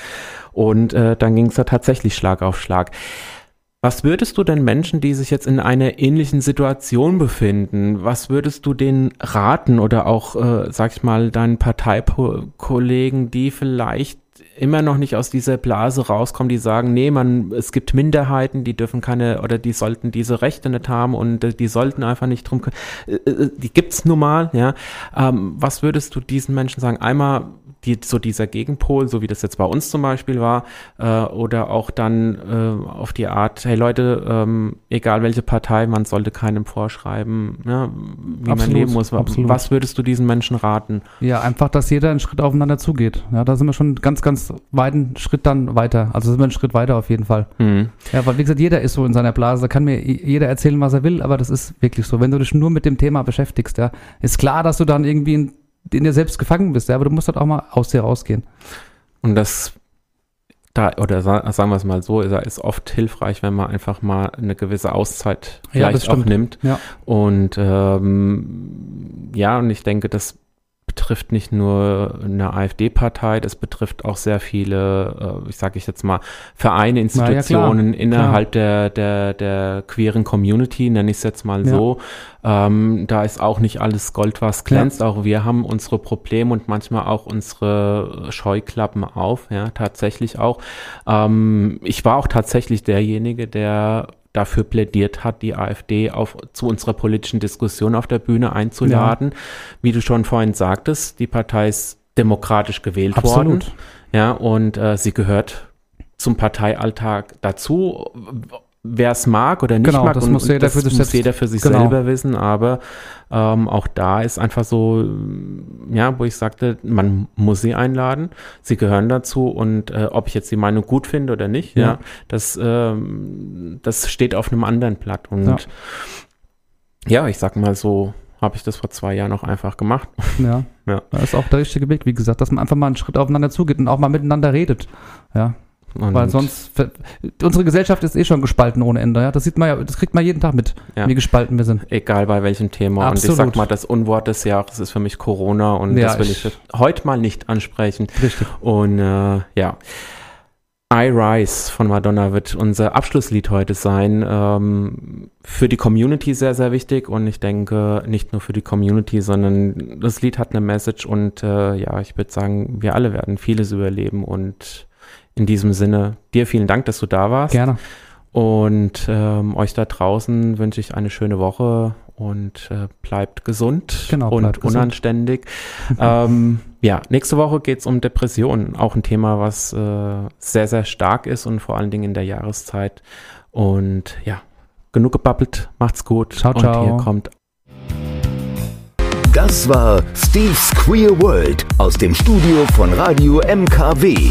und äh, dann ging es ja tatsächlich Schlag auf Schlag. Was würdest du denn Menschen, die sich jetzt in einer ähnlichen Situation befinden, was würdest du denen raten oder auch, äh, sag ich mal, deinen Parteikollegen, die vielleicht immer noch nicht aus dieser Blase rauskommen, die sagen, nee, man, es gibt Minderheiten, die dürfen keine oder die sollten diese Rechte nicht haben und äh, die sollten einfach nicht drum, äh, äh, die gibt's nun mal, ja. Ähm, was würdest du diesen Menschen sagen? Einmal die, so dieser Gegenpol, so wie das jetzt bei uns zum Beispiel war, äh, oder auch dann äh, auf die Art, hey Leute, ähm, egal welche Partei, man sollte keinem vorschreiben, ja, wie man Absolut, leben muss. absolut. Was würdest du diesen Menschen raten? Ja, einfach, dass jeder einen Schritt aufeinander zugeht. Ja, da sind wir schon ganz, ganz weiten Schritt dann weiter. Also sind wir einen Schritt weiter auf jeden Fall. Hm. Ja, weil wie gesagt, jeder ist so in seiner Blase. Da kann mir jeder erzählen, was er will, aber das ist wirklich so. Wenn du dich nur mit dem Thema beschäftigst, ja, ist klar, dass du dann irgendwie in, in dir selbst gefangen bist, ja, aber du musst halt auch mal aus dir rausgehen. Und das da, oder sa sagen wir es mal so, ist, ist oft hilfreich, wenn man einfach mal eine gewisse Auszeit Ja, vielleicht auch stimmt. nimmt. Ja. Und ähm, ja, und ich denke, das betrifft nicht nur eine AfD-Partei, das betrifft auch sehr viele, äh, ich sage ich jetzt mal, Vereine, Na ja, klar. Institutionen innerhalb der, der, der queeren Community, nenne ich es jetzt mal Ja. so. Ähm, da ist auch nicht alles Gold, was glänzt. Auch wir haben unsere Probleme und manchmal auch unsere Scheuklappen auf, ja, tatsächlich auch. Ähm, ich war auch tatsächlich derjenige, der dafür plädiert hat, die AfD auf, zu unserer politischen Diskussion auf der Bühne einzuladen. Wie du schon vorhin sagtest, die Partei ist demokratisch gewählt worden. Absolut. Ja, und äh, sie gehört zum Parteialltag dazu. Wer es mag oder nicht Genau, mag, das und, muss jeder das für sich muss selbst- jeder für sich genau. selber wissen, aber ähm, auch da ist einfach so, ja, wo ich sagte, man muss sie einladen, sie gehören dazu und äh, ob ich jetzt die Meinung gut finde oder nicht, ja, Ja. das, ähm, das steht auf einem anderen Blatt und Ja. ja, ich sag mal so, habe ich das vor zwei Jahren auch einfach gemacht. Ja. Ja. Das ist auch der richtige Weg, wie gesagt, dass man einfach mal einen Schritt aufeinander zugeht und auch mal miteinander redet. Ja. Und Weil sonst, unsere Gesellschaft ist eh schon gespalten ohne Ende. Ja. Das sieht man ja, das kriegt man jeden Tag mit, Ja. wie gespalten wir sind. Egal bei welchem Thema. Und ich Absolut. sag mal, das Unwort des Jahres ist für mich Corona und Ja, das will ich- ich heute mal nicht ansprechen. Richtig. Und äh, ja. I Rise von Madonna wird unser Abschlusslied heute sein. Ähm, für die Community sehr, sehr wichtig und ich denke nicht nur für die Community, sondern das Lied hat eine Message und äh, ja, ich würde sagen, wir alle werden vieles überleben und in diesem Sinne dir vielen Dank, dass du da warst. Gerne. Und ähm, euch da draußen wünsche ich eine schöne Woche und äh, bleibt gesund Genau, und bleibt gesund. unanständig. ähm, ja, nächste Woche geht es um Depressionen, auch ein Thema, was äh, sehr, sehr stark ist und vor allen Dingen in der Jahreszeit. Und ja, genug gebabbelt, macht's gut. Ciao, und ciao. hier kommt Das war Steve's Queer World aus dem Studio von Radio MKW.